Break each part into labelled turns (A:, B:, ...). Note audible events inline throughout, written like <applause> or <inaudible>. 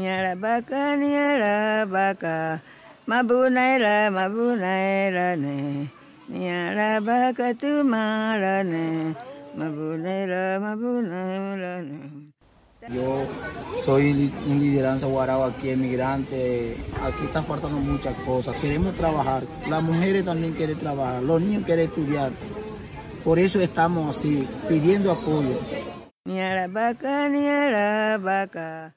A: Nyarabaka, nyarabaka, mabunaira, mabunaira ne. Nyarabaka tumara ne, mabunaira, mabunaira ne.
B: Yo soy un lideranza guarao aquí, emigrante. Aquí está faltando muchas cosas. Queremos trabajar. Las mujeres también quieren trabajar. Los niños quieren estudiar. Por eso estamos así, pidiendo apoyo.
A: Nyarabaka, nyarabaka.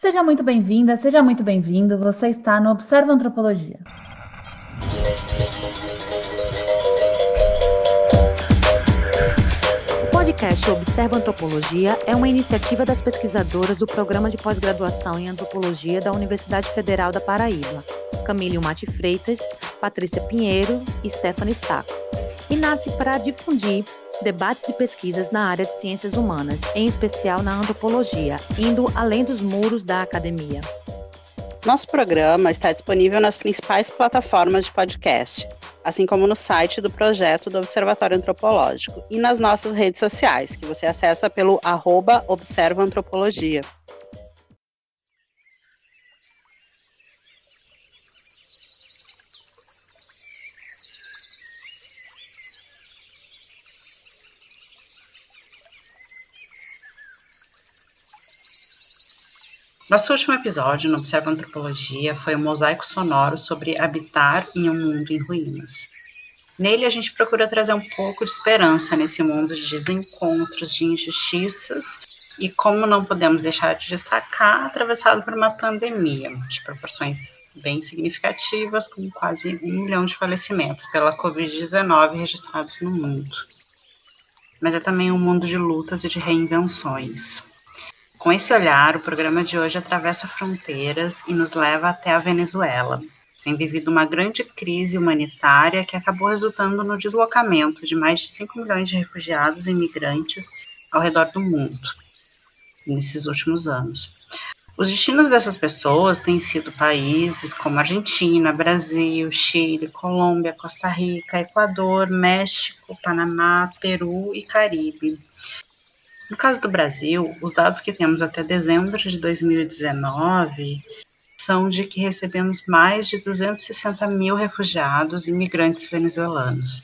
C: Seja muito bem-vinda, seja muito bem-vindo. Você está no Observa Antropologia.
D: O podcast Observa Antropologia é uma iniciativa das pesquisadoras do Programa de Pós-Graduação em Antropologia da Universidade Federal da Paraíba, Camille Mate Freitas, Patrícia Pinheiro e Stephanie Saco, e nasce para difundir debates e pesquisas na área de ciências humanas, em especial na antropologia, indo além dos muros da academia.
E: Nosso programa está disponível nas principais plataformas de podcast, assim como no site do projeto do Observatório Antropológico e nas nossas redes sociais, que você acessa pelo arroba Observa Antropologia. Nosso último episódio no Observa Antropologia foi um mosaico sonoro sobre habitar em um mundo em ruínas. Nele, a gente procura trazer um pouco de esperança nesse mundo de desencontros, de injustiças e, como não podemos deixar de destacar, atravessado por uma pandemia de proporções bem significativas, com quase um milhão de falecimentos pela Covid-19 registrados no mundo. Mas é também um mundo de lutas e de reinvenções. Com esse olhar, o programa de hoje atravessa fronteiras e nos leva até a Venezuela, tem vivido uma grande crise humanitária que acabou resultando no deslocamento de mais de 5 milhões de refugiados e imigrantes ao redor do mundo nesses últimos anos. Os destinos dessas pessoas têm sido países como Argentina, Brasil, Chile, Colômbia, Costa Rica, Equador, México, Panamá, Peru e Caribe. No caso do Brasil, os dados que temos até dezembro de 2019 são de que recebemos mais de 260 mil refugiados e imigrantes venezuelanos.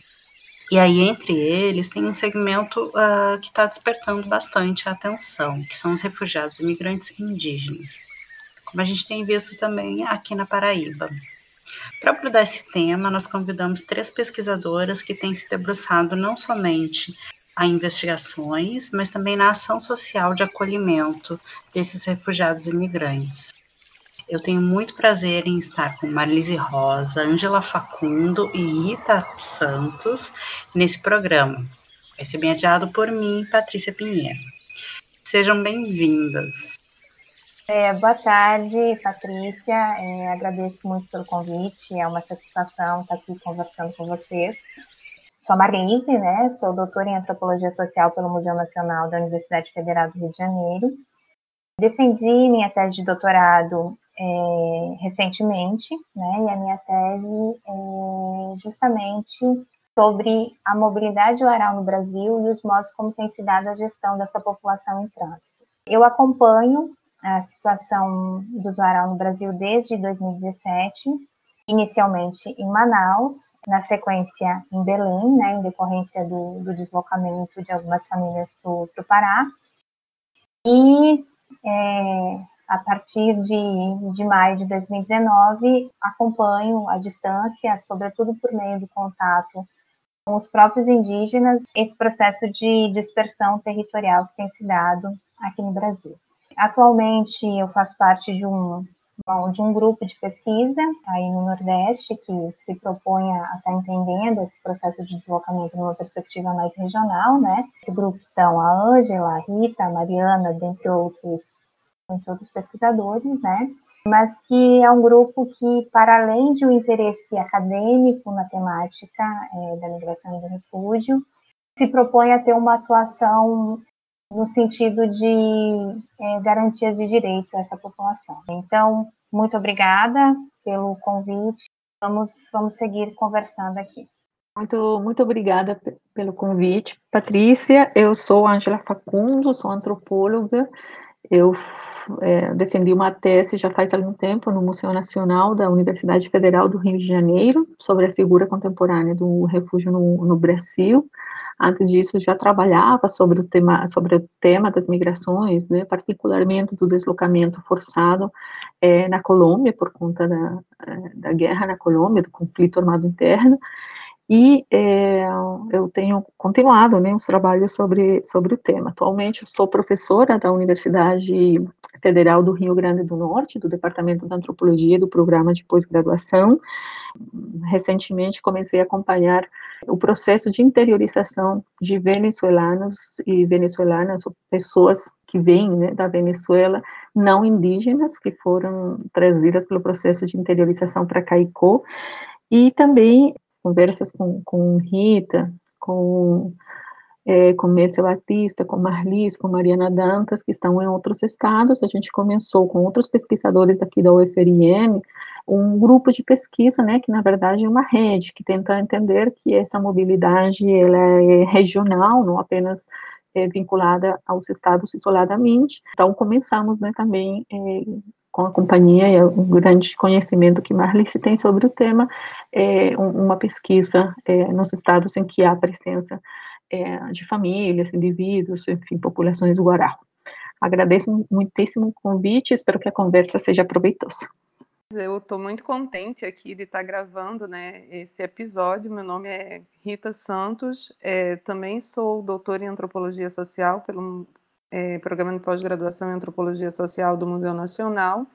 E: E aí, entre eles, tem um segmento uh, que está despertando bastante a atenção, que são os refugiados e imigrantes indígenas, como a gente tem visto também aqui na Paraíba. Para abordar esse tema, nós convidamos três pesquisadoras que têm se debruçado não somente a investigações, mas também na ação social de acolhimento desses refugiados imigrantes. Eu tenho muito prazer em estar com Marlise Rosa, Ângela Facundo e Rita Santos nesse programa. Vai ser mediado por mim, Patrícia Pinheiro. Sejam bem-vindas.
F: É, boa tarde, Patrícia. É, agradeço muito pelo convite. É uma satisfação estar aqui conversando com vocês. Sou a Marlise, né? Sou doutora em Antropologia Social pelo Museu Nacional da Universidade Federal do Rio de Janeiro. Defendi minha tese de doutorado é, recentemente, né? E a minha tese é justamente sobre a mobilidade oral no Brasil e os modos como tem se dado a gestão dessa população em trânsito. Eu acompanho a situação do usuário no Brasil desde 2017 inicialmente em Manaus, na sequência em Belém, né, em decorrência do, do deslocamento de algumas famílias para o Pará, e é, a partir de, de maio de 2019 acompanho à distância, sobretudo por meio do contato com os próprios indígenas, esse processo de dispersão territorial que tem se dado aqui no Brasil. Atualmente eu faço parte de um de um grupo de pesquisa aí no Nordeste que se propõe a estar entendendo esse processo de deslocamento numa perspectiva mais regional, né? Esse grupo estão a Ângela, a Rita, a Mariana, dentre outros, dentre outros pesquisadores, né? Mas que é um grupo que, para além de um interesse acadêmico na temática é, da migração e do refúgio, se propõe a ter uma atuação no sentido de é, garantias de direitos a essa população. Então, muito obrigada pelo convite. Vamos, vamos seguir conversando aqui.
G: Muito, muito obrigada pelo convite, Patrícia. Eu sou Angela Facundo, sou antropóloga eu é, defendi uma tese já faz algum tempo no Museu Nacional da Universidade Federal do Rio de Janeiro sobre a figura contemporânea do refúgio no, no Brasil. Antes disso, já trabalhava sobre o tema, sobre o tema das migrações, né, particularmente do deslocamento forçado é, na Colômbia por conta da, é, da guerra na Colômbia, do conflito armado interno. E é, eu tenho continuado né, os trabalhos sobre, sobre o tema. Atualmente, eu sou professora da Universidade Federal do Rio Grande do Norte, do Departamento de Antropologia do Programa de Pós-Graduação. Recentemente, comecei a acompanhar o processo de interiorização de venezuelanos e venezuelanas, pessoas que vêm né, da Venezuela, não indígenas, que foram trazidas pelo processo de interiorização para Caicó, e também conversas com, com Rita, com, é, com Batista, com Marlis, com Mariana Dantas, que estão em outros estados. A gente começou com outros pesquisadores daqui da UFRN, um grupo de pesquisa, né, que na verdade é uma rede, que tenta entender que essa mobilidade ela é regional, não apenas é, vinculada aos estados isoladamente. Então, começamos né, também é, com a companhia e o grande conhecimento que Marlice tem sobre o tema, é uma pesquisa é, nos estados em que há presença é, de famílias, indivíduos, enfim, populações do Guará. Agradeço muitíssimo o convite, espero que a conversa seja proveitosa.
H: Eu estou muito contente aqui de estar gravando né, esse episódio. Meu nome é Rita Santos, é, também sou doutora em antropologia social pelo é, programa de pós-graduação em Antropologia Social do Museu Nacional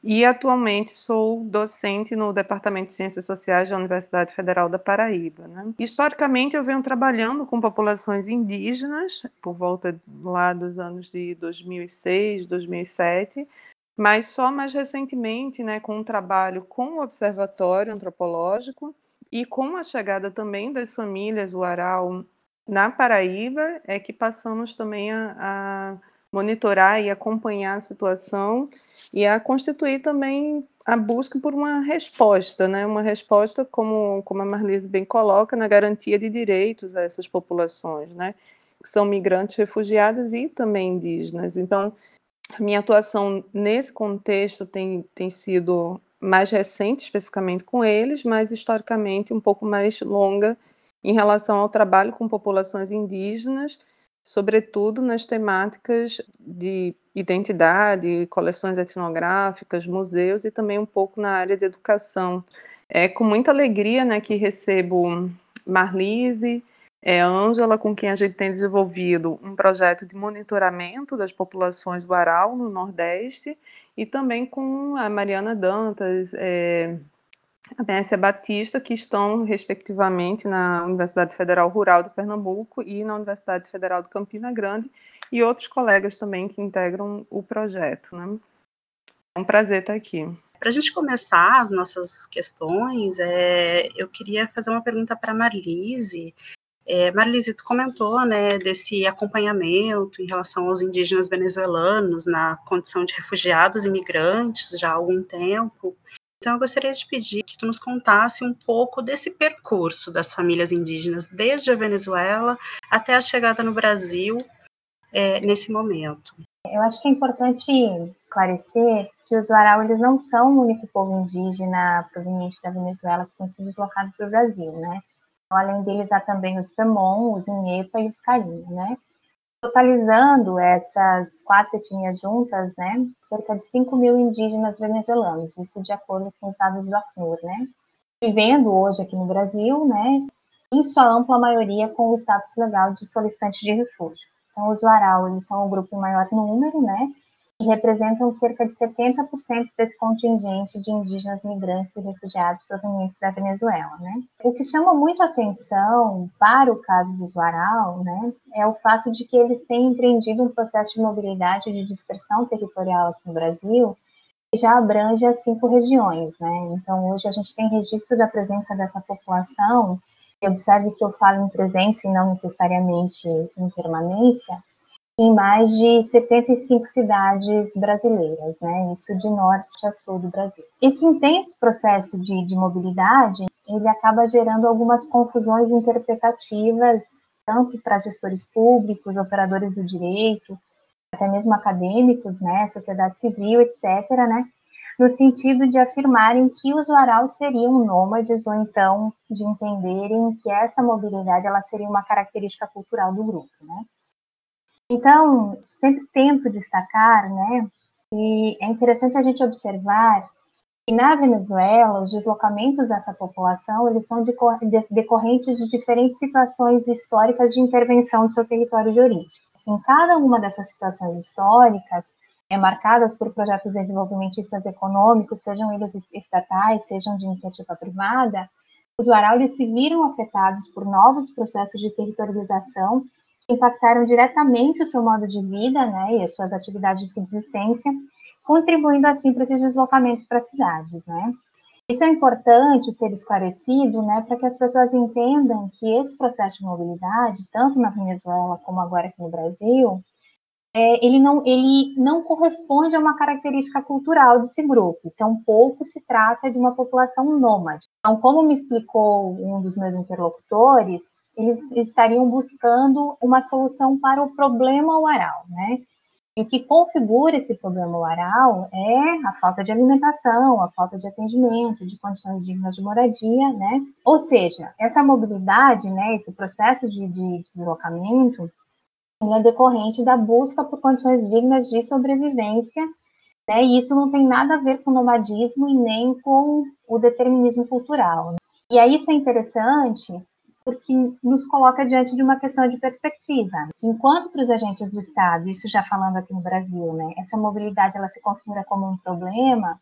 H: e atualmente sou docente no Departamento de Ciências Sociais da Universidade Federal da Paraíba. Né? Historicamente, eu venho trabalhando com populações indígenas por volta lá dos anos de 2006, 2007, mas só mais recentemente, né, com um trabalho com o Observatório Antropológico e com a chegada também das famílias Uaral na Paraíba é que passamos também a, a monitorar e acompanhar a situação e a constituir também a busca por uma resposta, né? Uma resposta, como, como a Marlise bem coloca, na garantia de direitos a essas populações, né? Que são migrantes, refugiados e também indígenas. Então, a minha atuação nesse contexto tem, tem sido mais recente, especificamente com eles, mas historicamente um pouco mais longa em relação ao trabalho com populações indígenas, sobretudo nas temáticas de identidade, coleções etnográficas, museus e também um pouco na área de educação. É com muita alegria né, que recebo Marlise, é Ângela, com quem a gente tem desenvolvido um projeto de monitoramento das populações do Aral no Nordeste, e também com a Mariana Dantas, é, a Bécia Batista, que estão, respectivamente, na Universidade Federal Rural de Pernambuco e na Universidade Federal de Campina Grande, e outros colegas também que integram o projeto. Né? É um prazer estar aqui.
E: Para a gente começar as nossas questões, é, eu queria fazer uma pergunta para a Marlise. É, Marlise, tu comentou né, desse acompanhamento em relação aos indígenas venezuelanos na condição de refugiados e imigrantes já há algum tempo. Então, eu gostaria de pedir que tu nos contasse um pouco desse percurso das famílias indígenas desde a Venezuela até a chegada no Brasil é, nesse momento.
F: Eu acho que é importante esclarecer que os Warau eles não são o único povo indígena proveniente da Venezuela que tem se deslocado para o Brasil, né? Além deles, há também os Pemon, os Inhepa e os Carinha, né? Totalizando essas quatro etnias juntas, né, cerca de 5 mil indígenas venezuelanos, isso de acordo com os dados do Acnur, né, vivendo hoje aqui no Brasil, né, em sua ampla maioria com o status legal de solicitante de refúgio. Então, os Warau, eles são o grupo em maior número, né, e representam cerca de 70% desse contingente de indígenas migrantes e refugiados provenientes da Venezuela. Né? O que chama muito atenção para o caso dos Warau né, é o fato de que eles têm empreendido um processo de mobilidade e de dispersão territorial aqui no Brasil que já abrange as cinco regiões. Né? Então, hoje a gente tem registro da presença dessa população, e observe que eu falo em presença e não necessariamente em permanência, em mais de 75 cidades brasileiras, né? Isso de norte a sul do Brasil. Esse intenso processo de, de mobilidade, ele acaba gerando algumas confusões interpretativas, tanto para gestores públicos, operadores do direito, até mesmo acadêmicos, né, sociedade civil, etc., né, no sentido de afirmarem que os Warau seriam nômades ou então de entenderem que essa mobilidade ela seria uma característica cultural do grupo, né? Então, sempre tento destacar, né, e é interessante a gente observar que na Venezuela os deslocamentos dessa população eles são decorrentes de diferentes situações históricas de intervenção do seu território de origem. Em cada uma dessas situações históricas, é, marcadas por projetos desenvolvimentistas econômicos, sejam eles estatais, sejam de iniciativa privada, os Waraulis se viram afetados por novos processos de territorialização impactaram diretamente o seu modo de vida né, e as suas atividades de subsistência, contribuindo assim para esses deslocamentos para as cidades. Né. Isso é importante ser esclarecido né, para que as pessoas entendam que esse processo de mobilidade, tanto na Venezuela como agora aqui no Brasil, é, ele, não, ele não corresponde a uma característica cultural desse grupo, então pouco se trata de uma população nômade. Então, como me explicou um dos meus interlocutores, eles estariam buscando uma solução para o problema oral, né? E o que configura esse problema oral é a falta de alimentação, a falta de atendimento, de condições dignas de moradia, né? Ou seja, essa mobilidade, né, esse processo de, de deslocamento, ele é decorrente da busca por condições dignas de sobrevivência, né? E isso não tem nada a ver com nomadismo e nem com o determinismo cultural. Né? E aí isso é interessante porque nos coloca diante de uma questão de perspectiva. Enquanto para os agentes do Estado, isso já falando aqui no Brasil, né, essa mobilidade ela se configura como um problema,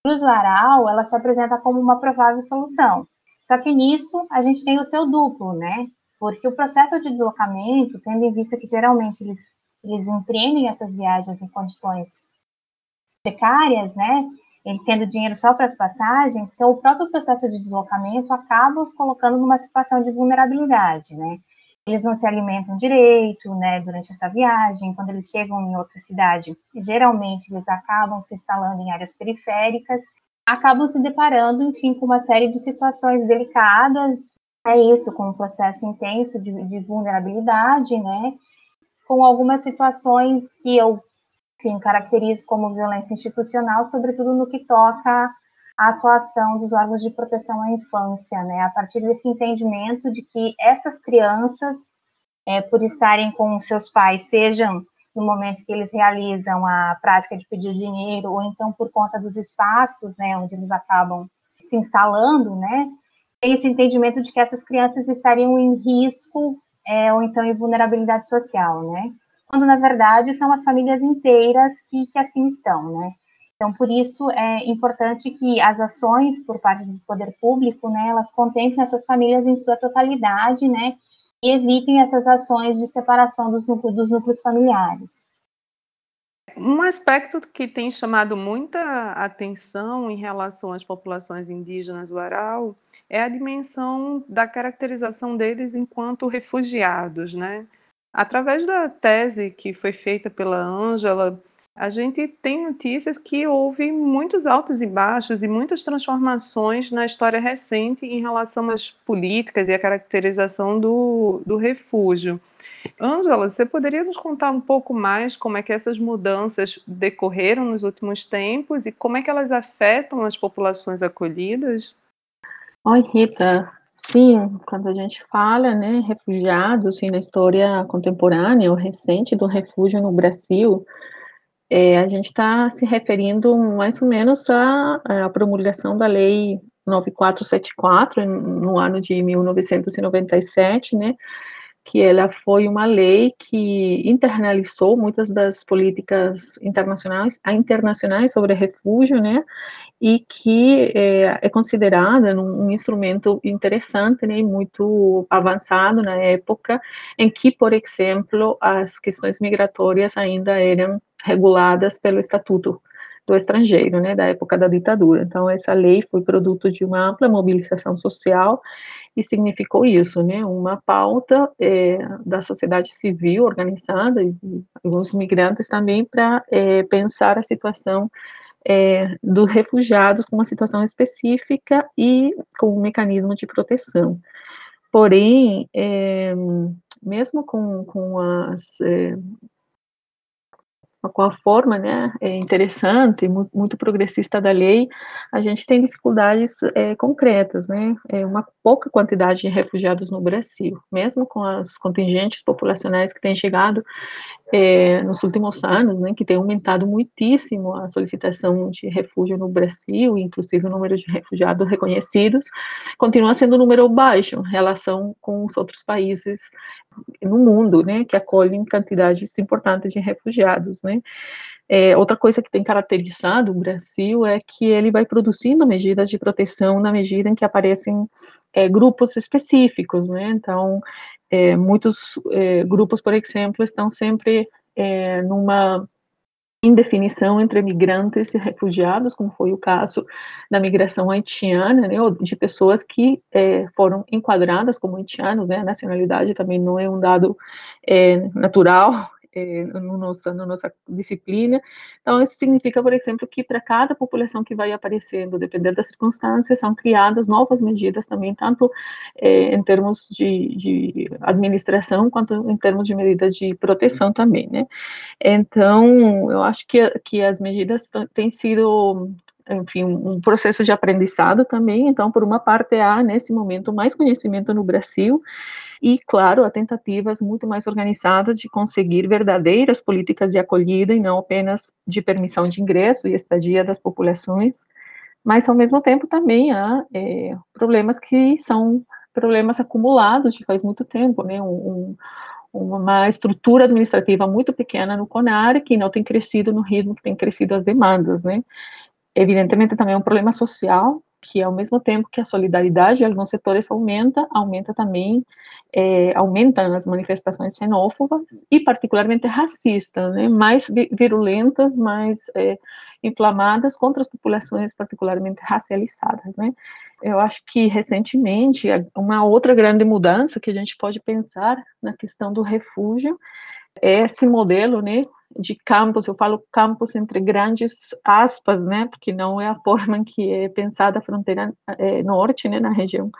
F: para o usuário ela se apresenta como uma provável solução. Só que nisso a gente tem o seu duplo, né? porque o processo de deslocamento, tendo em vista que geralmente eles, eles empreendem essas viagens em condições precárias, né, ele tendo dinheiro só para as passagens, então o próprio processo de deslocamento acaba os colocando numa situação de vulnerabilidade, né, eles não se alimentam direito, né, durante essa viagem, quando eles chegam em outra cidade, geralmente eles acabam se instalando em áreas periféricas, acabam se deparando, enfim, com uma série de situações delicadas. É isso, com um processo intenso de, de vulnerabilidade, né? Com algumas situações que eu enfim, caracterizo como violência institucional, sobretudo no que toca à atuação dos órgãos de proteção à infância, né? A partir desse entendimento de que essas crianças, é, por estarem com seus pais, sejam no momento que eles realizam a prática de pedir dinheiro, ou então por conta dos espaços, né, onde eles acabam se instalando, né, tem esse entendimento de que essas crianças estariam em risco é, ou então em vulnerabilidade social, né? Quando, na verdade, são as famílias inteiras que, que assim estão, né? Então, por isso, é importante que as ações por parte do poder público, né, elas contemplem essas famílias em sua totalidade, né, e evitem essas ações de separação dos núcleos, dos núcleos familiares.
H: Um aspecto que tem chamado muita atenção em relação às populações indígenas do Aral é a dimensão da caracterização deles enquanto refugiados, né? Através da tese que foi feita pela Ângela, a gente tem notícias que houve muitos altos e baixos e muitas transformações na história recente em relação às políticas e a caracterização do, do refúgio. Ângela, você poderia nos contar um pouco mais como é que essas mudanças decorreram nos últimos tempos e como é que elas afetam as populações acolhidas?
G: Oi, Rita. Sim, quando a gente fala, né, refugiados, assim, na história contemporânea ou recente do refúgio no Brasil, é, a gente está se referindo mais ou menos à, à promulgação da Lei 9474, no ano de 1997, né, que ela foi uma lei que internalizou muitas das políticas internacionais, internacionais sobre refúgio, né, e que é, é considerada um instrumento interessante, né, muito avançado na época, em que, por exemplo, as questões migratórias ainda eram reguladas pelo Estatuto do Estrangeiro, né, da época da ditadura. Então, essa lei foi produto de uma ampla mobilização social e significou isso, né, uma pauta é, da sociedade civil organizada e alguns migrantes também para é, pensar a situação é, dos refugiados com uma situação específica e com um mecanismo de proteção. Porém, mesmo com, com as com a forma, né, é interessante, muito, progressista da lei, a gente tem dificuldades é, concretas, né, é uma pouca quantidade de refugiados no Brasil, mesmo com as contingentes populacionais que têm chegado é, nos últimos anos, né, que tem aumentado muitíssimo a solicitação de refúgio no Brasil, inclusive o número de refugiados reconhecidos, continua sendo um número baixo em relação com os outros países no mundo, né, que acolhem quantidades importantes de refugiados, né. É, outra coisa que tem caracterizado o Brasil é que ele vai produzindo medidas de proteção na medida em que aparecem é, grupos específicos, né, então, é, muitos é, grupos, por exemplo, estão sempre é, numa indefinição entre migrantes e refugiados, como foi o caso da migração haitiana, né, de pessoas que é, foram enquadradas como haitianos, né, a nacionalidade também não é um dado natural, é, no nossa, na nossa disciplina. Então, isso significa, por exemplo, que para cada população que vai aparecendo, dependendo das circunstâncias, são criadas novas medidas também, tanto é, em termos de, de, administração, quanto em termos de medidas de proteção também, né? Então, eu acho que, que as medidas têm sido enfim, um processo de aprendizado também. Então, por uma parte, há nesse momento mais conhecimento no Brasil e, claro, há tentativas muito mais organizadas de conseguir verdadeiras políticas de acolhida e não apenas de permissão de ingresso e estadia das populações. Mas, ao mesmo tempo, também há é, problemas que são problemas acumulados de faz muito tempo, né? Um, um, uma estrutura administrativa muito pequena no CONAR que não tem crescido no ritmo que tem crescido as demandas, né? Evidentemente também é um problema social, que ao mesmo tempo que a solidariedade em alguns setores aumenta, aumenta também, é, aumentam as manifestações xenófobas e particularmente racistas, né, mais virulentas, mais é, inflamadas contra as populações particularmente racializadas, né. Eu acho que recentemente uma outra grande mudança que a gente pode pensar na questão do refúgio esse modelo, né, de campos, eu falo campos entre grandes aspas, né, porque não é a <laughs> forma em que é pensada a fronteira é, norte, né, na região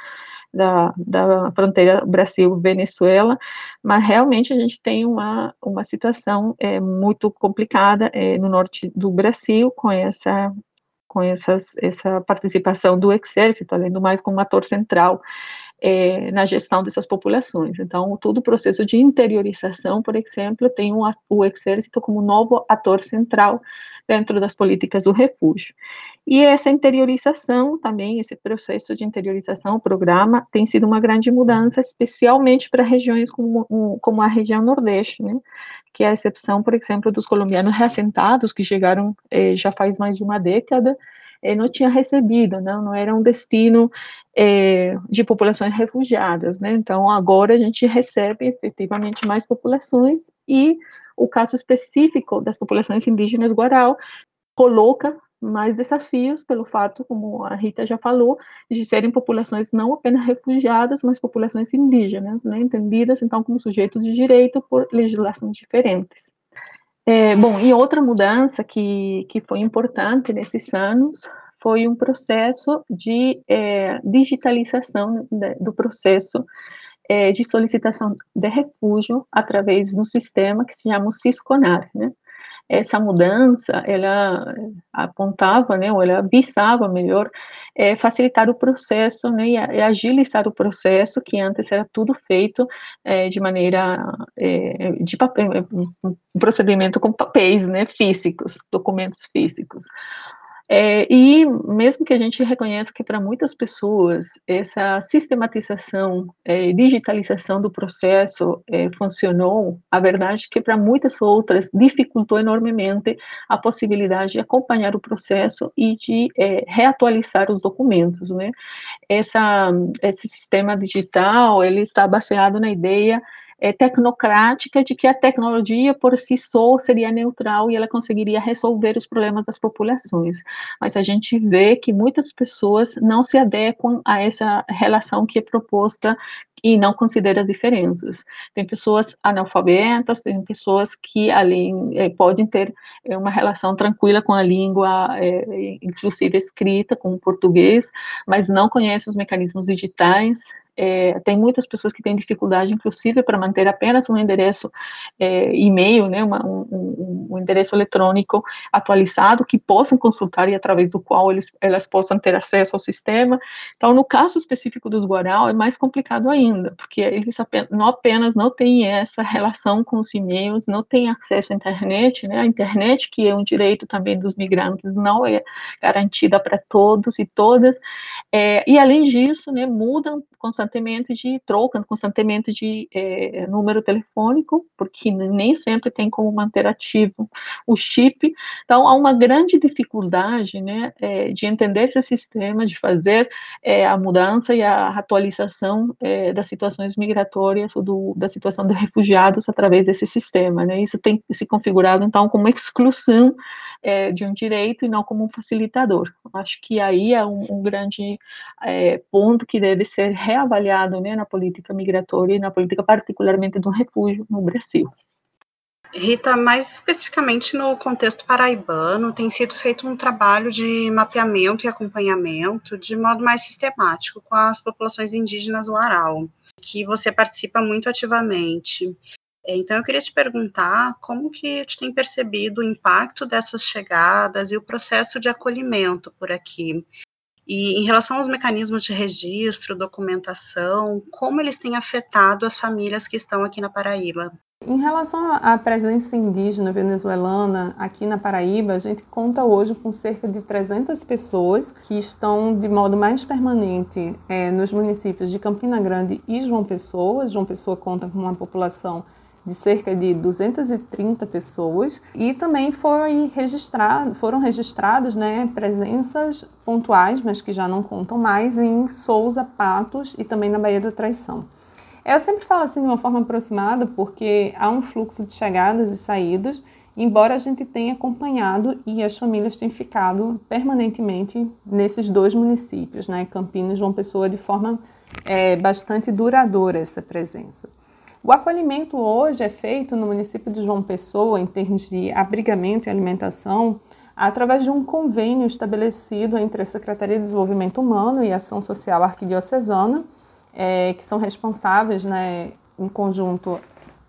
G: da, da fronteira Brasil-Venezuela, mas realmente a gente tem uma, uma situação é, muito complicada é, no norte do Brasil, com essa com essas, essa participação do exército, além do mais como ator central é, na gestão dessas populações. Então, todo o processo de interiorização, por exemplo, tem um, o exército como novo ator central dentro das políticas do refúgio. E essa interiorização também, esse processo de interiorização, o programa, tem sido uma grande mudança, especialmente para regiões como, como a região Nordeste, né? que é a exceção, por exemplo, dos colombianos reassentados, que chegaram eh, já faz mais de uma década, eh, não tinha recebido, não, não era um destino é, de populações refugiadas, né? Então, agora a gente recebe efetivamente mais populações e o caso específico das populações indígenas Guarau coloca mais desafios pelo fato, como a Rita já falou, de serem populações não apenas refugiadas, mas populações indígenas, né, entendidas então como sujeitos de direito por legislações diferentes. É, bom, e outra mudança que, que foi importante nesses anos foi um processo de é, digitalização de, do processo é, de solicitação de refúgio através de um sistema que se chama o Cisconar, né? Essa mudança, ela apontava, né, ou ela visava, melhor, é, facilitar o processo, né, e agilizar o processo, que antes era tudo feito é, de maneira, é, de papel, um procedimento com papéis, né, físicos, documentos físicos. É, e mesmo que a gente reconheça que para muitas pessoas essa sistematização é, digitalização do processo é, funcionou, a verdade é que para muitas outras dificultou enormemente a possibilidade de acompanhar o processo e de é, reatualizar os documentos, né? Essa, esse sistema digital, ele está baseado na ideia é, tecnocrática de que a tecnologia por si só seria neutral e ela conseguiria resolver os problemas das populações. Mas a gente vê que muitas pessoas não se adequam a essa relação que é proposta e não considera as diferenças. Tem pessoas analfabetas, tem pessoas que além podem ter é, uma relação tranquila com a língua, é, inclusive escrita, com o português, mas não conhecem os mecanismos digitais, é, tem muitas pessoas que têm dificuldade, inclusive, para manter apenas um endereço é, e-mail, né, uma, um, um, endereço eletrônico atualizado que possam consultar e através do qual eles, elas possam ter acesso ao sistema. Então, no caso específico dos Guarau, é mais complicado ainda, porque eles apenas, não apenas não têm essa relação com os e-mails, não têm acesso à internet, né, a internet, que é um direito também dos migrantes, não é garantida para todos e todas, é, e além disso, né, mudam constantemente de, trocam constantemente de é, número telefônico, porque nem sempre tem como manter ativo o chip, então há uma grande dificuldade, né, é, de entender esse sistema, de fazer é, a mudança e a atualização das situações migratórias ou do, da situação de refugiados através desse sistema, né, isso tem se configurado, então, como exclusão é, de um direito e não como um facilitador. Acho que aí é um, um grande é, ponto que deve ser reavaliado né, na política migratória e na política particularmente do refúgio no Brasil.
E: Rita, mais especificamente no contexto paraibano, tem sido feito um trabalho de mapeamento e acompanhamento de modo mais sistemático com as populações indígenas Uarau, que você participa muito ativamente. Então, eu queria te perguntar como que tu tem percebido o impacto dessas chegadas e o processo de acolhimento por aqui. E em relação aos mecanismos de registro, documentação, como eles têm afetado as famílias que estão aqui na Paraíba?
H: Em relação à presença indígena venezuelana aqui na Paraíba, a gente conta hoje com cerca de 300 pessoas que estão de modo mais permanente é, nos municípios de Campina Grande e João Pessoa. João Pessoa conta com uma população de cerca de 230 pessoas e também foi registrado, foram registrados né, presenças pontuais, mas que já não contam mais, em Souza, Patos e também na Baía da Traição. Eu sempre falo assim de uma forma aproximada porque há um fluxo de chegadas e saídas, embora a gente tenha acompanhado e as famílias têm ficado permanentemente nesses dois municípios, né, Campinas e João Pessoa, de forma é, bastante duradoura essa presença. O acolhimento hoje é feito no município de João Pessoa, em termos de abrigamento e alimentação, através de um convênio estabelecido entre a Secretaria de Desenvolvimento Humano e Ação Social Arquidiocesana, é, que são responsáveis né, em conjunto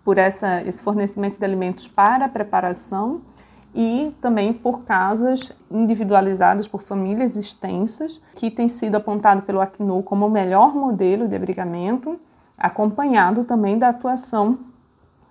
H: por essa, esse fornecimento de alimentos para a preparação e também por casas individualizadas por famílias extensas, que tem sido apontado pelo Acnu como o melhor modelo de abrigamento acompanhado também da atuação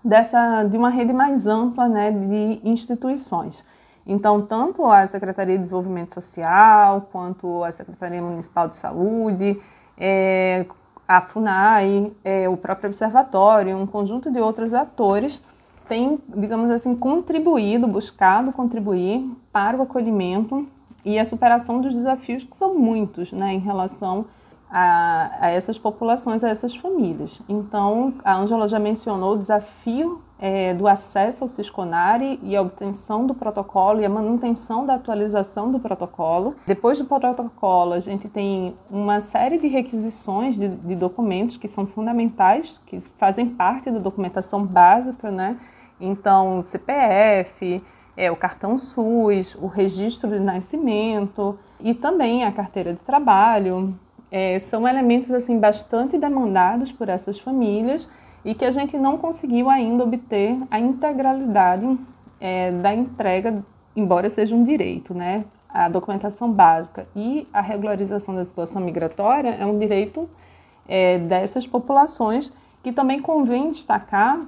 H: dessa de uma rede mais ampla né, de instituições. Então, tanto a Secretaria de Desenvolvimento Social, quanto a Secretaria Municipal de Saúde, é, a FUNAI, é, o próprio Observatório, um conjunto de outros atores têm, digamos assim, contribuído, buscado contribuir para o acolhimento e a superação dos desafios que são muitos né, em relação a, a, essas populações, a essas famílias. Então, a Angela já mencionou o desafio é, do acesso ao Cisconari e a obtenção do protocolo e a manutenção da atualização do protocolo. Depois do protocolo, a gente tem uma série de requisições de, de documentos que são fundamentais, que fazem parte da documentação básica, né? Então, CPF, é, o cartão SUS, o registro de nascimento e também a carteira de trabalho, é, são elementos assim bastante demandados por essas famílias e que a gente não conseguiu ainda obter a integralidade é, da entrega, embora seja um direito, né? A documentação básica e a regularização da situação migratória é um direito é, dessas populações que também convém destacar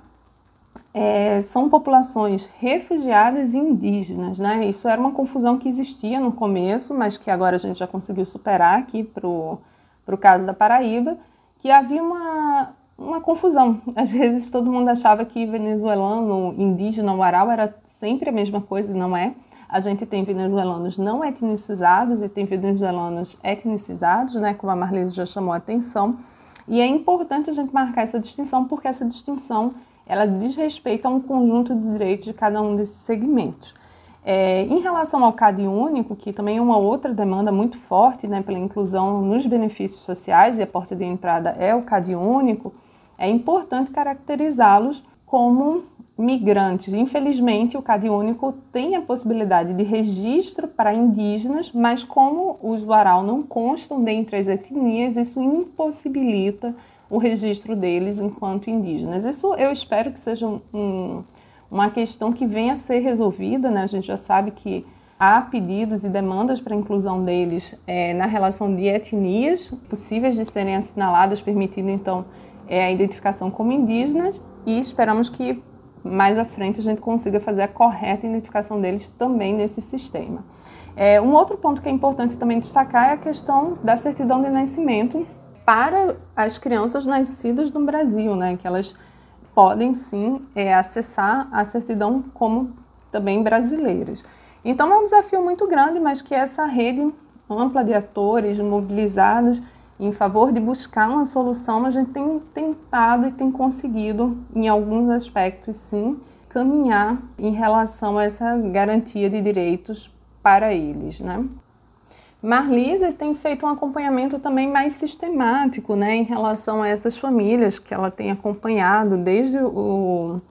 H: é, são populações refugiadas e indígenas, né? Isso era uma confusão que existia no começo, mas que agora a gente já conseguiu superar aqui para o para o caso da Paraíba, que havia uma, uma confusão. <laughs> Às vezes todo mundo achava que venezuelano, indígena, uarau era sempre a mesma coisa, e não é. A gente tem venezuelanos não etnicizados e tem venezuelanos etnicizados, né, como a Marlise já chamou a atenção. E é importante a gente marcar essa distinção, porque essa distinção ela diz respeito a um conjunto de direitos de cada um desses segmentos. É, em relação ao CAD único, que também é uma outra demanda muito forte né, pela inclusão nos benefícios sociais, e a porta de entrada é o CAD único, é importante caracterizá-los como migrantes. Infelizmente, o CAD único tem a possibilidade de registro para indígenas, mas como os Waral não constam dentre as etnias, isso impossibilita o registro deles enquanto indígenas. Isso eu espero que seja um, uma questão que venha a ser resolvida, né? A gente já sabe que há pedidos e demandas para a inclusão deles é, na relação de etnias possíveis de serem assinaladas, permitindo então é, a identificação como indígenas, e esperamos que mais à frente a gente consiga fazer a correta identificação deles também nesse sistema. É, um outro ponto que é importante também destacar é a questão da certidão de nascimento para as crianças nascidas no Brasil, né, que elas podem sim é, acessar a certidão como também brasileiras. Então é um desafio muito grande, mas que essa rede ampla de atores mobilizados em favor de buscar uma solução, a gente tem tentado e tem conseguido, em alguns aspectos, sim, caminhar em relação a essa garantia de direitos para eles, né? Marlise tem feito um acompanhamento também mais sistemático, né, em relação a essas famílias que ela tem acompanhado desde o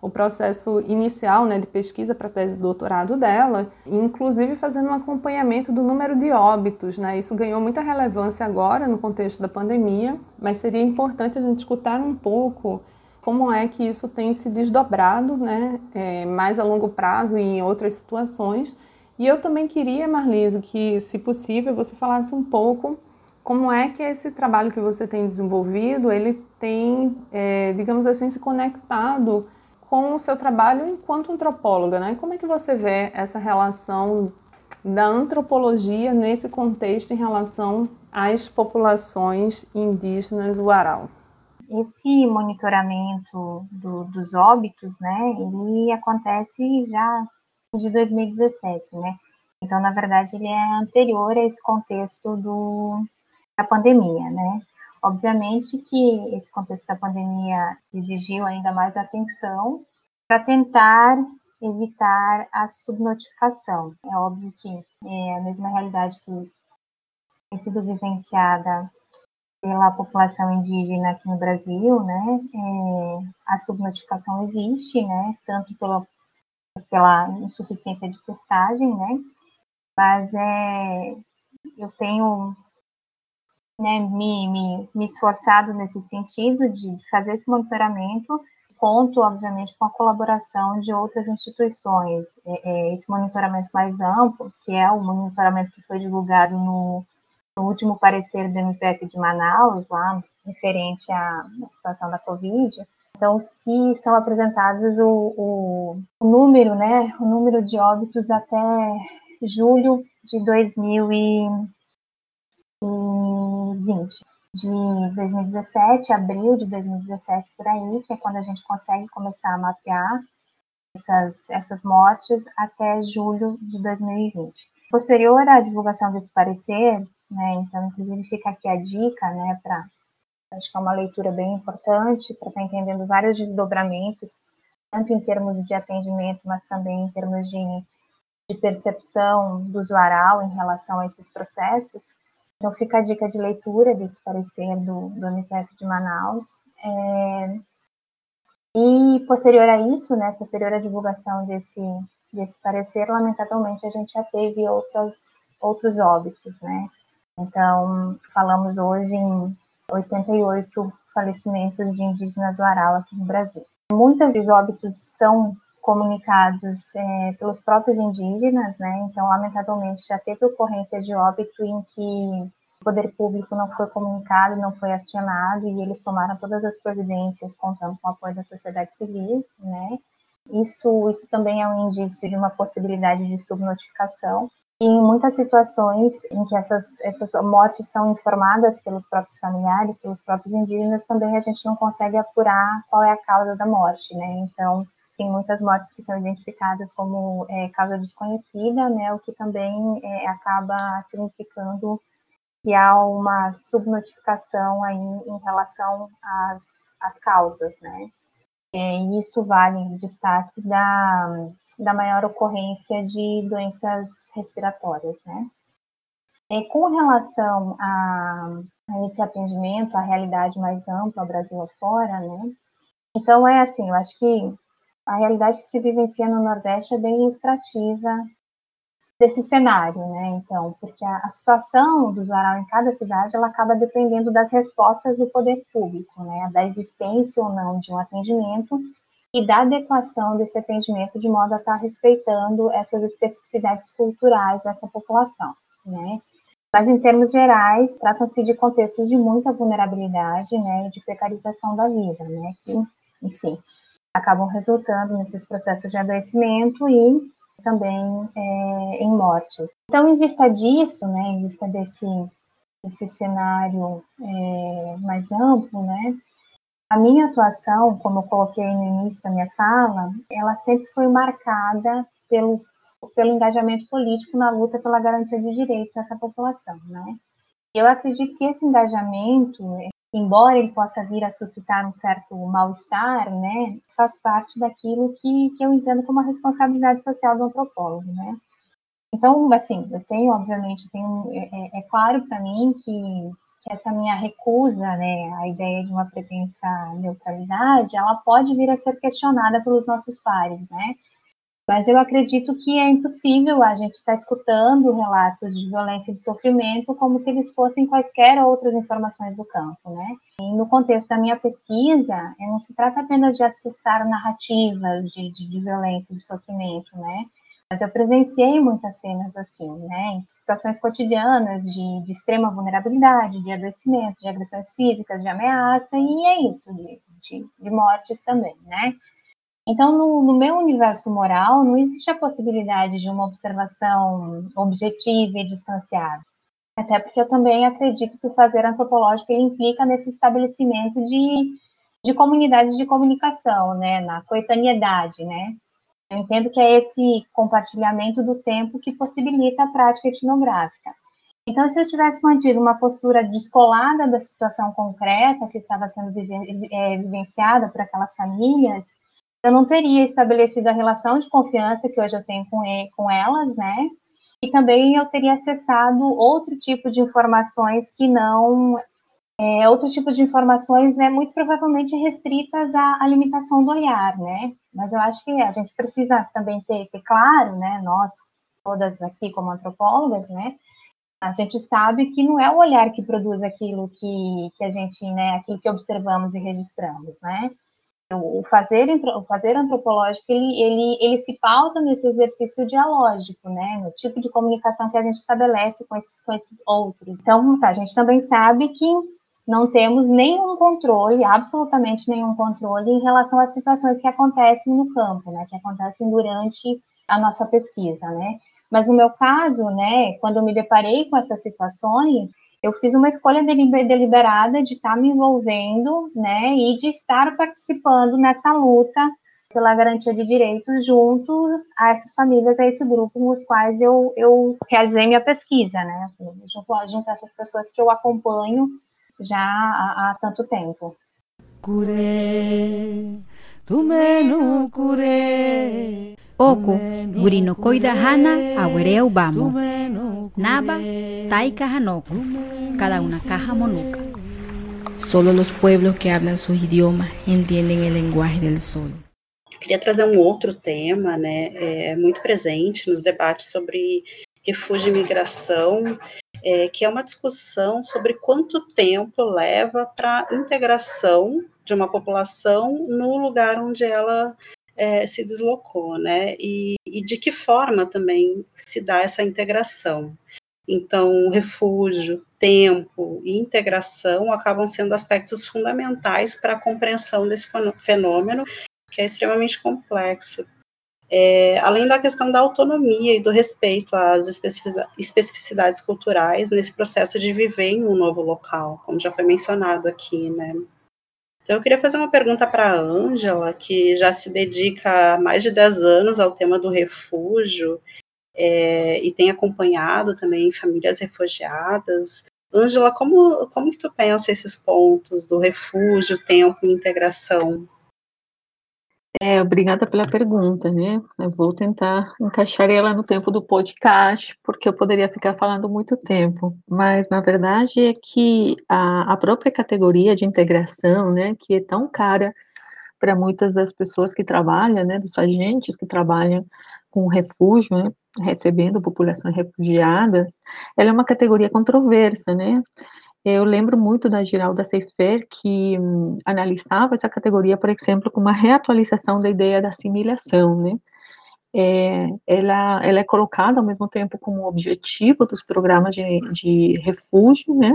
H: o processo inicial né, de pesquisa para a tese de doutorado dela, inclusive fazendo um acompanhamento do número de óbitos. Né? Isso ganhou muita relevância agora no contexto da pandemia, mas seria importante a gente escutar um pouco como é que isso tem se desdobrado né, é, mais a longo prazo e em outras situações. E eu também queria, Marlise, que, se possível, você falasse um pouco como é que esse trabalho que você tem desenvolvido, ele tem, é, digamos assim, se conectado com o seu trabalho enquanto antropóloga, né? Como é que você vê essa relação da antropologia nesse contexto em relação às populações indígenas Uarau?
F: Esse monitoramento do, dos óbitos, né, ele acontece já de 2017, né? Então, na verdade, ele é anterior a esse contexto do, da pandemia, né? Obviamente que esse contexto da pandemia exigiu ainda mais atenção para tentar evitar a subnotificação. É óbvio que é a mesma realidade que tem sido vivenciada pela população indígena aqui no Brasil, né? É, a subnotificação existe, né? Tanto pela, pela insuficiência de testagem, né? Mas é, eu tenho né, me, me, me esforçado nesse sentido de fazer esse monitoramento, conto, obviamente, com a colaboração de outras instituições. É, é, esse monitoramento mais amplo, que é o monitoramento que foi divulgado no, no último parecer do MPF de Manaus, lá referente à, à situação da Covid, então, se são apresentados o, o, o, número, né, o número de óbitos até julho de 2000 2020. De 2017, abril de 2017 por aí, que é quando a gente consegue começar a mapear essas, essas mortes até julho de 2020. Posterior à divulgação desse parecer, né, então inclusive fica aqui a dica, né, para acho que é uma leitura bem importante para estar tá entendendo vários desdobramentos, tanto em termos de atendimento, mas também em termos de, de percepção do usuário em relação a esses processos. Então fica a dica de leitura desse parecer do, do MPF de Manaus. É, e posterior a isso, né, posterior à divulgação desse, desse parecer, lamentavelmente a gente já teve outras, outros óbitos, né? Então, falamos hoje em 88 falecimentos de indígenas Waral aqui no Brasil. Muitos dos óbitos são comunicados é, pelos próprios indígenas, né? Então, lamentavelmente, já teve ocorrência de óbito em que o poder público não foi comunicado, não foi acionado e eles tomaram todas as providências contando com o apoio da sociedade civil, né? Isso, isso também é um indício de uma possibilidade de subnotificação. Em muitas situações em que essas, essas mortes são informadas pelos próprios familiares, pelos próprios indígenas, também a gente não consegue apurar qual é a causa da morte, né? Então, tem muitas mortes que são identificadas como é, causa desconhecida, né, o que também é, acaba significando que há uma subnotificação aí em relação às, às causas, né. E isso vale destaque da, da maior ocorrência de doenças respiratórias, né. E com relação a, a esse atendimento, a realidade mais ampla, Brasil afora, né, então é assim, eu acho que a realidade que se vivencia no Nordeste é bem ilustrativa desse cenário, né? Então, porque a, a, situação do varal em cada cidade ela acaba dependendo das respostas do poder público, né? Da existência ou não de um atendimento e da adequação desse atendimento de modo a estar respeitando essas especificidades culturais dessa população, né? Mas em termos gerais, tratam-se de contextos de muita vulnerabilidade, né, de precarização da vida, né, que, enfim, acabam resultando nesses processos de adoecimento e também é, em mortes. Então, em vista disso, né, em vista desse, desse cenário é, mais amplo, né, a minha atuação, como eu coloquei no início da minha fala, ela sempre foi marcada pelo, pelo engajamento político na luta pela garantia de direitos dessa população, né. Eu acredito que esse engajamento, embora ele possa vir a suscitar um certo mal-estar, né, faz parte daquilo que, que eu entendo como a responsabilidade social do antropólogo, né. Então, assim, eu tenho, obviamente, tenho, é, é, é claro para mim que, essa minha recusa, né, a ideia de uma pretensa neutralidade, ela pode vir a ser questionada pelos nossos pares, né, mas eu acredito que é impossível a gente estar escutando relatos de violência e de sofrimento como se eles fossem quaisquer outras informações do campo, né? E no contexto da minha pesquisa, não se trata apenas de acessar narrativas de, de, de violência e de sofrimento, né? Mas eu presenciei muitas cenas assim, né? Em situações cotidianas de, de extrema vulnerabilidade, de adoecimento, de agressões físicas, de ameaça, e é isso, de, de, de mortes também, né? Então, no, no, meu universo moral, não existe a possibilidade de uma observação objetiva e distanciada. Até porque eu também acredito que o fazer antropológico implica nesse estabelecimento de, de comunidades de comunicação, né, na coetaneidade, né. Eu entendo que é esse compartilhamento do tempo que possibilita a prática etnográfica. Então, se eu tivesse mantido uma postura descolada da situação concreta que estava sendo é, vivenciada por aquelas famílias, eu não teria estabelecido a relação de confiança que hoje eu tenho com, elas, né? E também eu teria acessado outro tipo de informações que não. É, outro tipo de informações, né, muito provavelmente restritas à, à, limitação do olhar, né? Mas eu acho que a gente precisa também ter, ter claro, né, nós todas aqui como antropólogas, né, a gente sabe que não é o olhar que produz aquilo que, que a gente, né, aquilo que observamos e registramos, né? o fazer, o fazer antropológico, ele, ele, ele se pauta nesse exercício dialógico, né, no tipo de comunicação que a gente estabelece com esses, com esses outros. Então, tá, a gente também sabe que não temos nenhum controle, absolutamente nenhum controle em relação às situações que acontecem no campo, né, que acontecem durante a nossa pesquisa, né. Mas no meu caso, né, quando eu me deparei com essas situações, eu fiz uma escolha deliberada de estar me envolvendo, né, e de estar participando nessa luta pela garantia de direitos junto a essas famílias, a esse grupo com os quais eu, eu realizei minha pesquisa, né, junto, junto a essas pessoas que eu acompanho já há, há tanto tempo. Curé, tu menu curé.
I: Oko, gurino koida hana, aguereu bamo. Naba, taika hanoko, cada una caja monuca.
J: Solo los pueblos que hablan sus idiomas entendem o lenguaje del sol.
E: Queria trazer um outro tema, né, é, muito presente nos debates sobre refúgio e migração, é, que é uma discussão sobre quanto tempo leva para a integração de uma população no lugar onde ela é, se deslocou, né? E, e, de que forma também se dá essa integração. Então, refúgio, tempo e integração acabam sendo aspectos fundamentais para a compreensão desse fenômeno, que é extremamente complexo. É, além da questão da autonomia e do respeito às especificidades culturais nesse processo de viver em um novo local, como já foi mencionado aqui, né? Então, eu queria fazer uma pergunta para a Ângela, que já se dedica há mais de 10 anos ao tema do refúgio é, e tem acompanhado também famílias refugiadas. Ângela, como, como que tu pensa esses pontos do refúgio, tempo e integração?
G: É, obrigada pela pergunta, né? Eu vou tentar encaixar ela no tempo do podcast, porque eu poderia ficar falando muito tempo, mas na verdade é que a, a própria categoria de integração, né, que é tão cara para muitas das pessoas que trabalham, né, dos agentes que trabalham com refúgio, né, recebendo populações refugiadas, ela é uma categoria controversa, né? Eu lembro muito da Giralda Seifer, que hum, analisava essa categoria, por exemplo, com uma reatualização da ideia da assimilação, né? É, ela, ela é colocada ao mesmo tempo como objetivo dos programas de, de refúgio, né?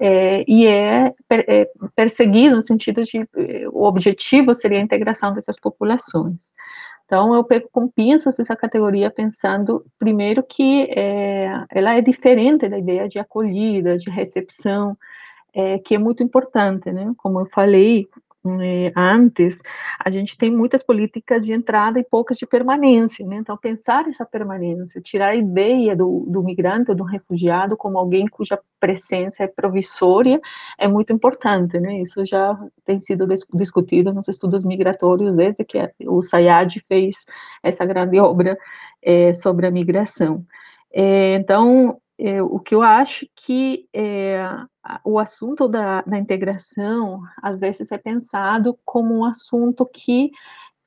G: É, e é, é perseguido no sentido de o objetivo seria a integração dessas populações. Então, eu pego com pinças essa categoria pensando, primeiro, que é, ela é diferente da ideia de acolhida, de recepção, é, que é muito importante, né? Como eu falei, é, antes, a gente tem muitas políticas de entrada e poucas de permanência, né? Então, pensar essa permanência, tirar a ideia do, do migrante ou do refugiado como alguém cuja presença é provisória, é muito importante, né? Isso já tem sido discutido nos estudos migratórios desde que o Sayad fez essa grande obra é, sobre a migração. É, então, é, o que eu acho que o assunto da, da, integração, às vezes, é pensado como um assunto que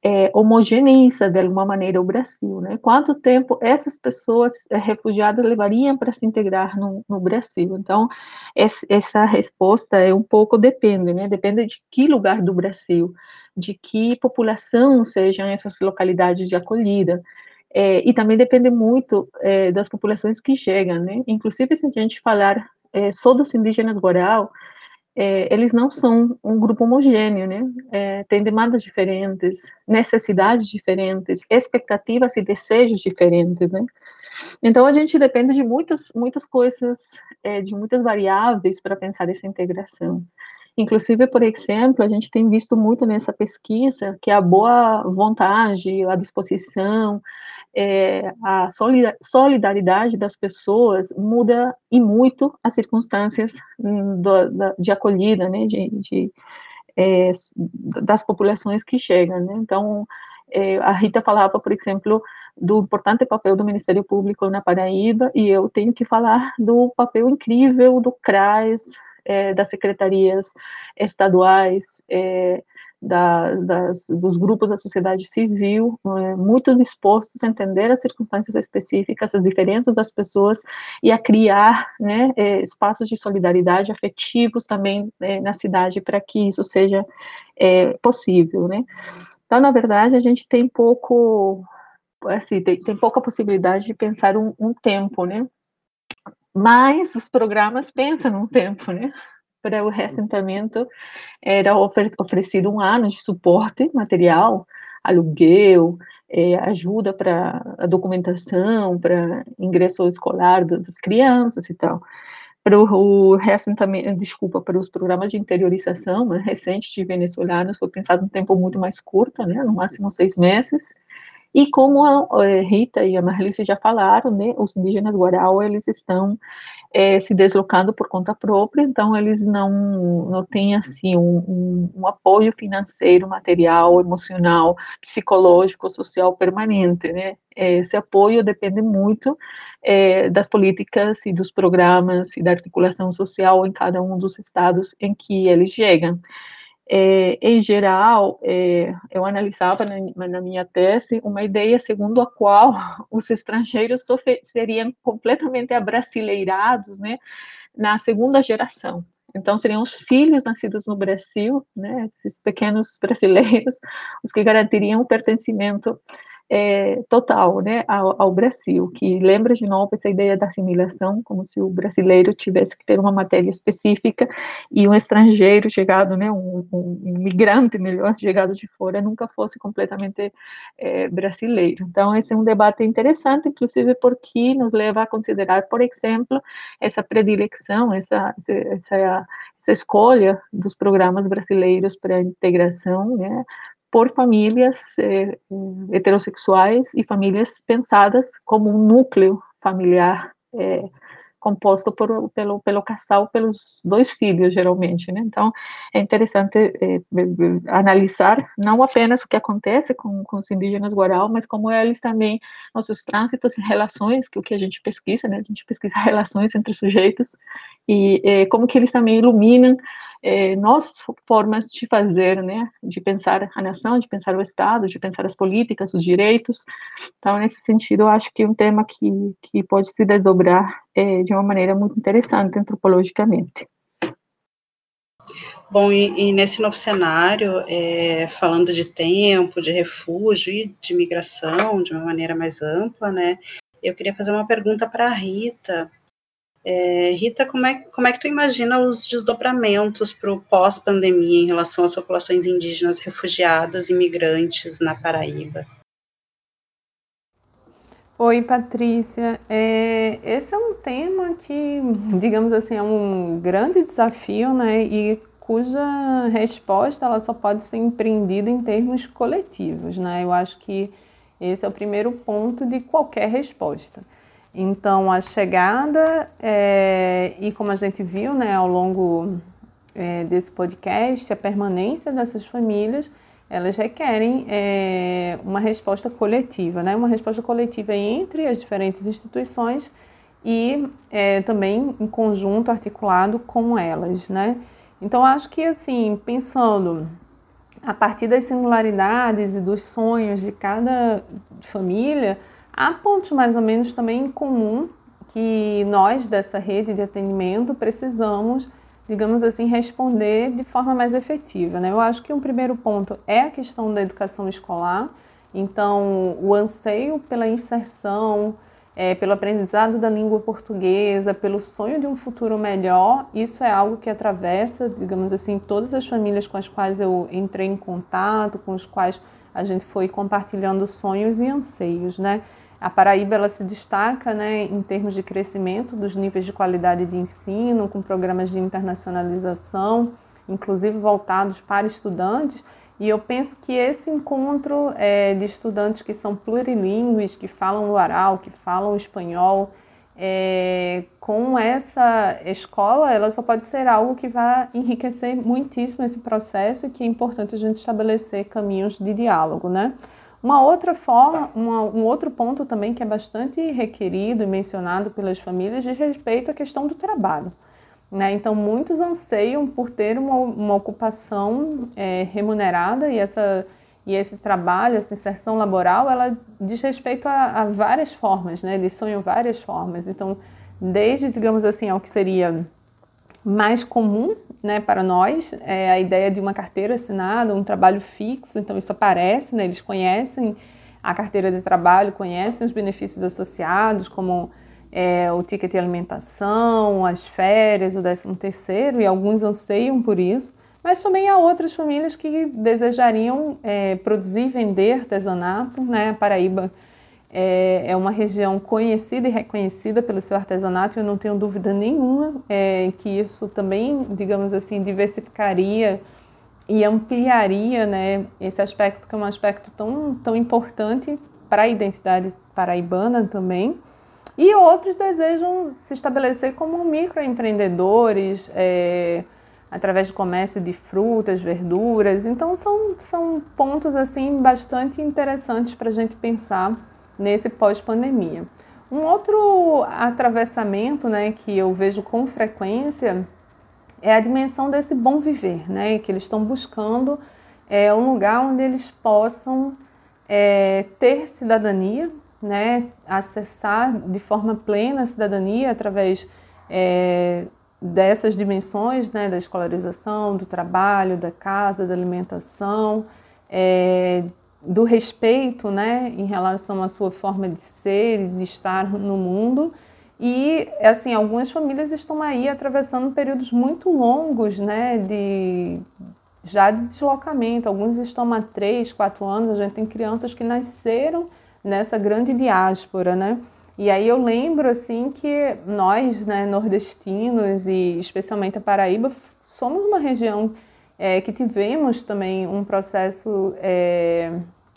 G: é, homogeneiza, de alguma maneira, o Brasil, né? Quanto tempo essas pessoas é, refugiadas levariam para se integrar no, no Brasil? Então, esse, essa resposta é um pouco depende, né? Depende de que lugar do Brasil, de que população sejam essas localidades de acolhida, é, e também depende muito é, das populações que chegam, né? Inclusive, se a gente falar é, dos indígenas Goral, é, eles não são um grupo homogêneo, né? É, tem demandas diferentes, necessidades diferentes, expectativas e desejos diferentes, né? Então, a gente depende de muitas, muitas coisas, é, de muitas variáveis para pensar essa integração. Inclusive, por exemplo, a gente tem visto muito nessa pesquisa que a boa vontade, a disposição, é, a solidariedade das pessoas muda e muito as circunstâncias hum, do, da, de acolhida, né, de, de é, das populações que chegam, né? Então, é, a Rita falava, por exemplo, do importante papel do Ministério Público na Paraíba, e eu tenho que falar do papel incrível do CRAS, é, das secretarias estaduais, é, da, das, dos grupos da sociedade civil, é, muito dispostos a entender as circunstâncias específicas, as diferenças das pessoas e a criar né, é, espaços de solidariedade afetivos também é, na cidade para que isso seja é, possível, né. Então, na verdade, a gente tem pouco, assim, tem, tem pouca possibilidade de pensar um, um tempo, né, mas os programas pensam no tempo, né? Para o reassentamento era ofer oferecido um ano de suporte material, aluguel, é, ajuda para a documentação, para ingresso escolar das crianças e tal. Para o reassentamento, desculpa, para os programas de interiorização né, recentes de venezuelanos foi pensado um tempo muito mais curto, né, no máximo seis meses, e como a eh, Rita e a Marlice já falaram, né, os indígenas Guarau, eles estão é, se deslocando por conta própria, então eles não, não têm, assim, um, um, um, apoio financeiro, material, emocional, psicológico, social permanente, né, esse apoio depende muito é, das políticas e dos programas e da articulação social em cada um dos estados em que eles chegam. É, em geral, é, eu analisava na, na, minha tese uma ideia segundo a qual <laughs> os estrangeiros seriam completamente abrasileirados, né, na segunda geração. Então, seriam os filhos nascidos no Brasil, né, esses pequenos brasileiros, os que garantiriam o pertencimento é, total né, ao, ao, Brasil, que lembra de novo essa ideia da assimilação, como se o brasileiro tivesse que ter uma matéria específica e um estrangeiro chegado, né, um, um imigrante melhor chegado de fora, nunca fosse completamente é, brasileiro. Então, esse é um debate interessante, inclusive porque nos leva a considerar, por exemplo, essa predileção, essa, essa, essa escolha dos programas brasileiros para a integração, né, por famílias eh, heterossexuais e famílias pensadas como um núcleo familiar eh, composto por, pelo, pelo casal, pelos dois filhos, geralmente, né? Então, é interessante eh, analisar não apenas o que acontece com, com os indígenas guarau, mas como eles também, nossos trânsitos em relações, que o que a gente pesquisa, né? A gente pesquisa <laughs> relações entre sujeitos, e como que eles também iluminam é, nossas formas de fazer, né, de pensar a nação, de pensar o Estado, de pensar as políticas, os direitos. Então, nesse sentido, eu acho que é um tema que, que pode se desdobrar é, de uma maneira muito interessante antropologicamente.
E: Bom, e, e nesse novo cenário, é, falando de tempo, de refúgio e de migração de uma maneira mais ampla, né, eu queria fazer uma pergunta para a Rita, é, Rita, como é, como é que tu imagina os desdobramentos para o pós-pandemia em relação às populações indígenas refugiadas e migrantes na Paraíba?
H: Oi, Patrícia. É, esse é um tema que, digamos assim, é um grande desafio, né? E cuja resposta ela só pode ser empreendida em termos coletivos, né? Eu acho que esse é o primeiro ponto de qualquer resposta. Então, a chegada, é, e como a gente viu né, ao longo é, desse podcast, a permanência dessas famílias, elas requerem é, uma resposta coletiva, né? uma resposta coletiva entre as diferentes instituições e também em conjunto articulado com elas. Né? Então, acho que, assim, pensando a partir das singularidades e dos sonhos de cada família, Há pontos mais ou menos também em comum que nós dessa rede de atendimento precisamos, digamos assim, responder de forma mais efetiva. Né? Eu acho que um primeiro ponto é a questão da educação escolar, então o anseio pela inserção, é, pelo aprendizado da língua portuguesa, pelo sonho de um futuro melhor, isso é algo que atravessa, digamos assim, todas as famílias com as quais eu entrei em contato, com as quais a gente foi compartilhando sonhos e anseios, né? A Paraíba ela se destaca né, em termos de crescimento dos níveis de qualidade de ensino, com programas de internacionalização, inclusive voltados para estudantes. E eu penso que esse encontro é, de estudantes que são plurilingües, que falam oral, que falam espanhol, é, com essa escola, ela só pode ser algo que vai enriquecer muitíssimo esse processo e que é importante a gente estabelecer caminhos de diálogo, né? Uma outra forma, uma, um outro ponto também que é bastante requerido e mencionado pelas famílias diz respeito à questão do trabalho. Né? Então, muitos anseiam por ter uma, uma ocupação é, remunerada e, essa, e esse trabalho, essa inserção laboral, ela diz respeito a, a várias formas, né? eles sonham várias formas. Então, desde, digamos assim, ao que seria mais comum né, para nós é a ideia de uma carteira assinada, um trabalho fixo, então isso aparece, né, eles conhecem a carteira de trabalho, conhecem os benefícios associados, como é, o ticket de alimentação, as férias, o décimo terceiro, e alguns anseiam por isso, mas também há outras famílias que desejariam é, produzir e vender artesanato, né, a Paraíba é, é uma região conhecida e reconhecida pelo seu artesanato, e eu não tenho dúvida nenhuma é, que isso também, digamos assim, diversificaria e ampliaria né, esse aspecto, que é um aspecto tão, tão importante para a identidade paraibana também. E outros desejam se estabelecer como microempreendedores, é, através do comércio de frutas, verduras. Então, são, são pontos assim bastante interessantes para a gente pensar nesse pós-pandemia. Um outro atravessamento né, que eu vejo com frequência é a dimensão desse bom viver, né, que eles estão buscando é, um lugar onde eles possam é, ter cidadania, né, acessar de forma plena a cidadania através é, dessas dimensões né, da escolarização, do trabalho, da casa, da alimentação, é, do respeito né, em relação à sua forma de ser e de estar no mundo. E, assim, algumas famílias estão aí atravessando períodos muito longos né, de, já de deslocamento. Alguns estão há três, quatro anos. A gente tem crianças que nasceram nessa grande diáspora, né? E aí eu lembro, assim, que nós, né, nordestinos e especialmente a Paraíba, somos uma região é, que tivemos também um processo é,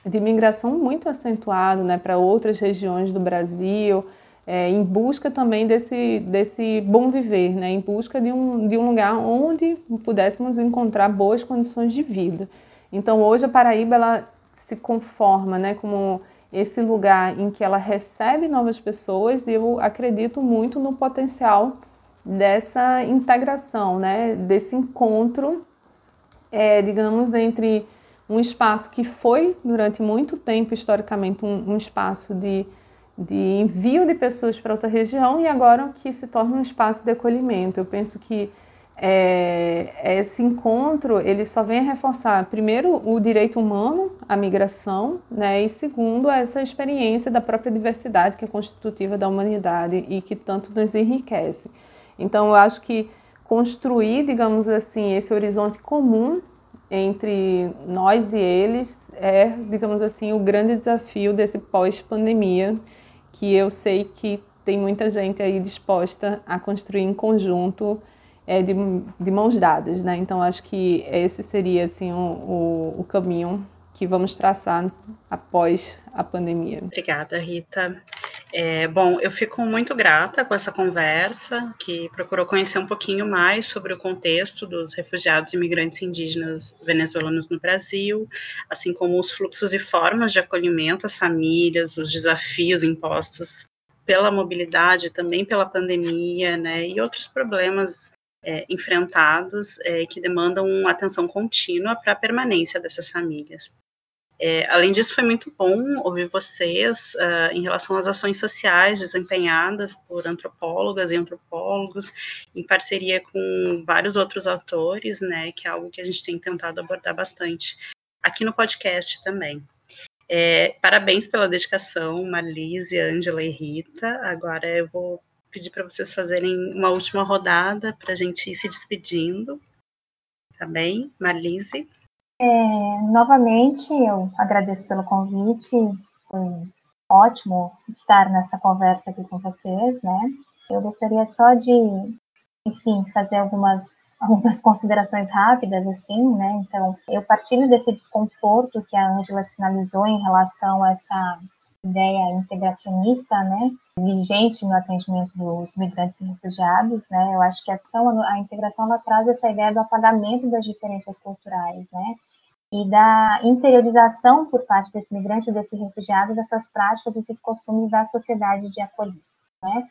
H: de imigração muito acentuado né, para outras regiões do Brasil, é, em busca também desse, desse bom viver, né, em busca de um, de um lugar onde pudéssemos encontrar boas condições de vida. Então hoje a Paraíba ela se conforma né, como esse lugar em que ela recebe novas pessoas e eu acredito muito no potencial dessa integração, né, desse encontro, é, digamos, entre um espaço que foi durante muito tempo historicamente um, um espaço de, de envio de pessoas para outra região e agora que se torna um espaço de acolhimento. Eu penso que é, esse encontro ele só vem a reforçar primeiro o direito humano à migração, né, e segundo essa experiência da própria diversidade que é constitutiva da humanidade e que tanto nos enriquece. Então eu acho que construir, digamos assim, esse horizonte comum entre nós e eles é, digamos assim, o grande desafio desse pós-pandemia, que eu sei que tem muita gente aí disposta a construir em conjunto é, de, de mãos dadas, né? Então acho que esse seria assim o, o, o caminho que vamos traçar após a pandemia.
E: Obrigada, Rita. É, bom, eu fico muito grata com essa conversa, que procurou conhecer um pouquinho mais sobre o contexto dos refugiados e imigrantes indígenas venezuelanos no Brasil, assim como os fluxos e formas de acolhimento às famílias, os desafios impostos pela mobilidade, também pela pandemia, né, e outros problemas é, enfrentados é, que demandam atenção contínua para a permanência dessas famílias. É, além disso, foi muito bom ouvir vocês uh, em relação às ações sociais desempenhadas por antropólogas e antropólogos, em parceria com vários outros autores, né, que é algo que a gente tem tentado abordar bastante aqui no podcast também. É, parabéns pela dedicação, Marlise, Ângela e Rita. Agora eu vou pedir para vocês fazerem uma última rodada para a gente ir se despedindo. Tá bem? Marlise?
F: É, novamente, eu agradeço pelo convite. Foi ótimo estar nessa conversa aqui com vocês, né? Eu gostaria só de, enfim, fazer algumas, algumas considerações rápidas, assim, né? Então, eu partilho desse desconforto que a Ângela sinalizou em relação a essa ideia integracionista, né, vigente no atendimento dos migrantes e refugiados, né, eu acho que a, ação, a integração ela traz essa ideia do apagamento das diferenças culturais, né, e da interiorização por parte desse migrante, desse refugiado, dessas práticas, desses costumes da sociedade de acolhida, né.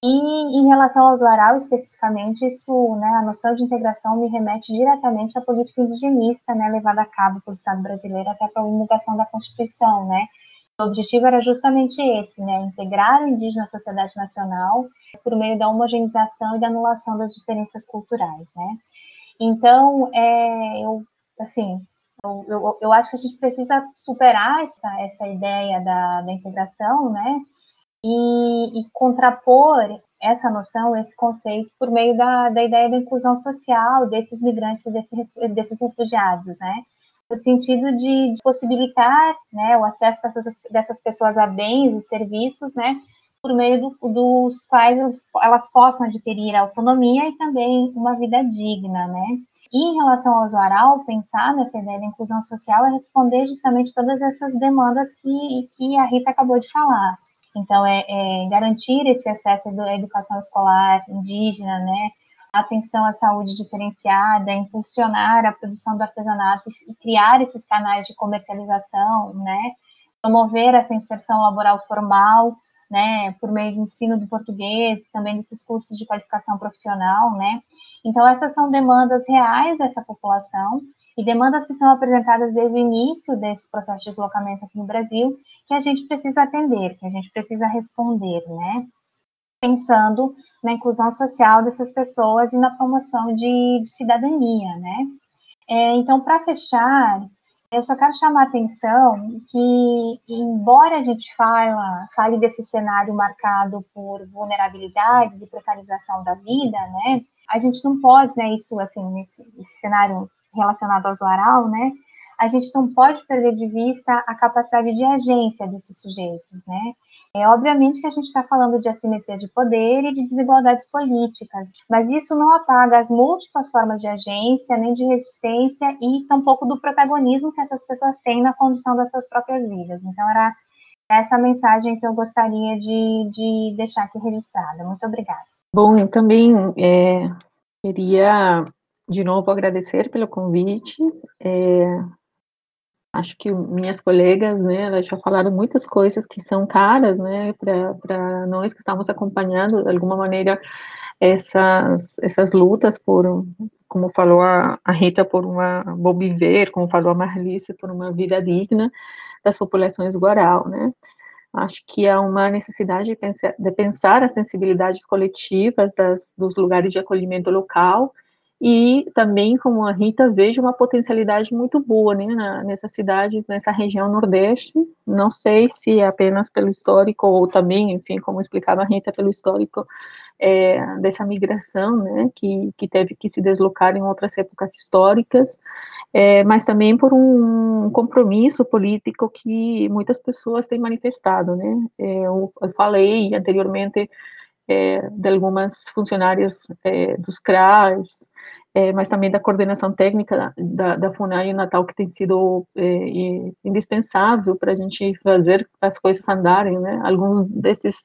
F: E em relação ao Zuaral, especificamente, isso, né, a noção de integração me remete diretamente à política indigenista, né, levada a cabo pelo Estado brasileiro até a promulgação da Constituição, né, o objetivo era justamente esse, né, integrar o indígena à sociedade nacional por meio da homogeneização e da anulação das diferenças culturais, né. Então, é, eu, assim, eu, eu, eu, acho que a gente precisa superar essa, essa ideia da, da integração, né, e, e, contrapor essa noção, esse conceito, por meio da, da ideia da inclusão social desses migrantes, desses, desses refugiados, né, no sentido de, de possibilitar né, o acesso dessas, dessas, pessoas a bens e serviços, né, por meio do, dos quais elas, elas, possam adquirir autonomia e também uma vida digna, né. E em relação ao usuário, pensar nessa ideia da inclusão social é responder justamente todas essas demandas que, que a Rita acabou de falar. Então, é, é garantir esse acesso à educação escolar indígena, né, atenção à saúde diferenciada, impulsionar a produção do artesanato e criar esses canais de comercialização, né? Promover essa inserção laboral formal, né? Por meio do ensino do português, também desses cursos de qualificação profissional, né? Então, essas são demandas reais dessa população e demandas que são apresentadas desde o início desse processo de deslocamento aqui no Brasil, que a gente precisa atender, que a gente precisa responder, né? pensando na inclusão social dessas pessoas e na promoção de, de cidadania, né? É, então, para fechar, eu só quero chamar a atenção que, embora a gente fala, fale desse cenário marcado por vulnerabilidades e precarização da vida, né? A gente não pode, né? Isso, assim, nesse, nesse cenário relacionado ao usuário, né? A gente não pode perder de vista a capacidade de agência desses sujeitos, né? É obviamente que a gente está falando de assimetrias de poder e de desigualdades políticas, mas isso não apaga as múltiplas formas de agência, nem de resistência e tampouco do protagonismo que essas pessoas têm na condução das suas próprias vidas. Então, era essa mensagem que eu gostaria de, de deixar aqui registrada. Muito obrigada.
G: Bom, eu também é, queria de novo agradecer pelo convite. É, acho que minhas colegas, né, elas já falaram muitas coisas que são caras, né, para nós que estamos acompanhando, de alguma maneira, essas, essas lutas por, como falou a, Rita, por uma bom viver, como falou a Marlice, por uma vida digna das populações guaral, né? Acho que há uma necessidade de pensar, de pensar as sensibilidades coletivas das, dos lugares de acolhimento local e também, como a Rita, vejo uma potencialidade muito boa né, na, nessa cidade, nessa região nordeste. Não sei se é apenas pelo histórico ou também, enfim, como explicava a Rita, pelo histórico é, dessa migração, né, que, que teve que se deslocar em outras épocas históricas, é, mas também por um compromisso político que muitas pessoas têm manifestado, né. É, eu, eu falei anteriormente é, de algumas funcionárias é, dos CRAs, é, mas também da coordenação técnica da, da FUNAI Natal, que tem sido indispensável para a gente fazer as coisas andarem, né? Alguns desses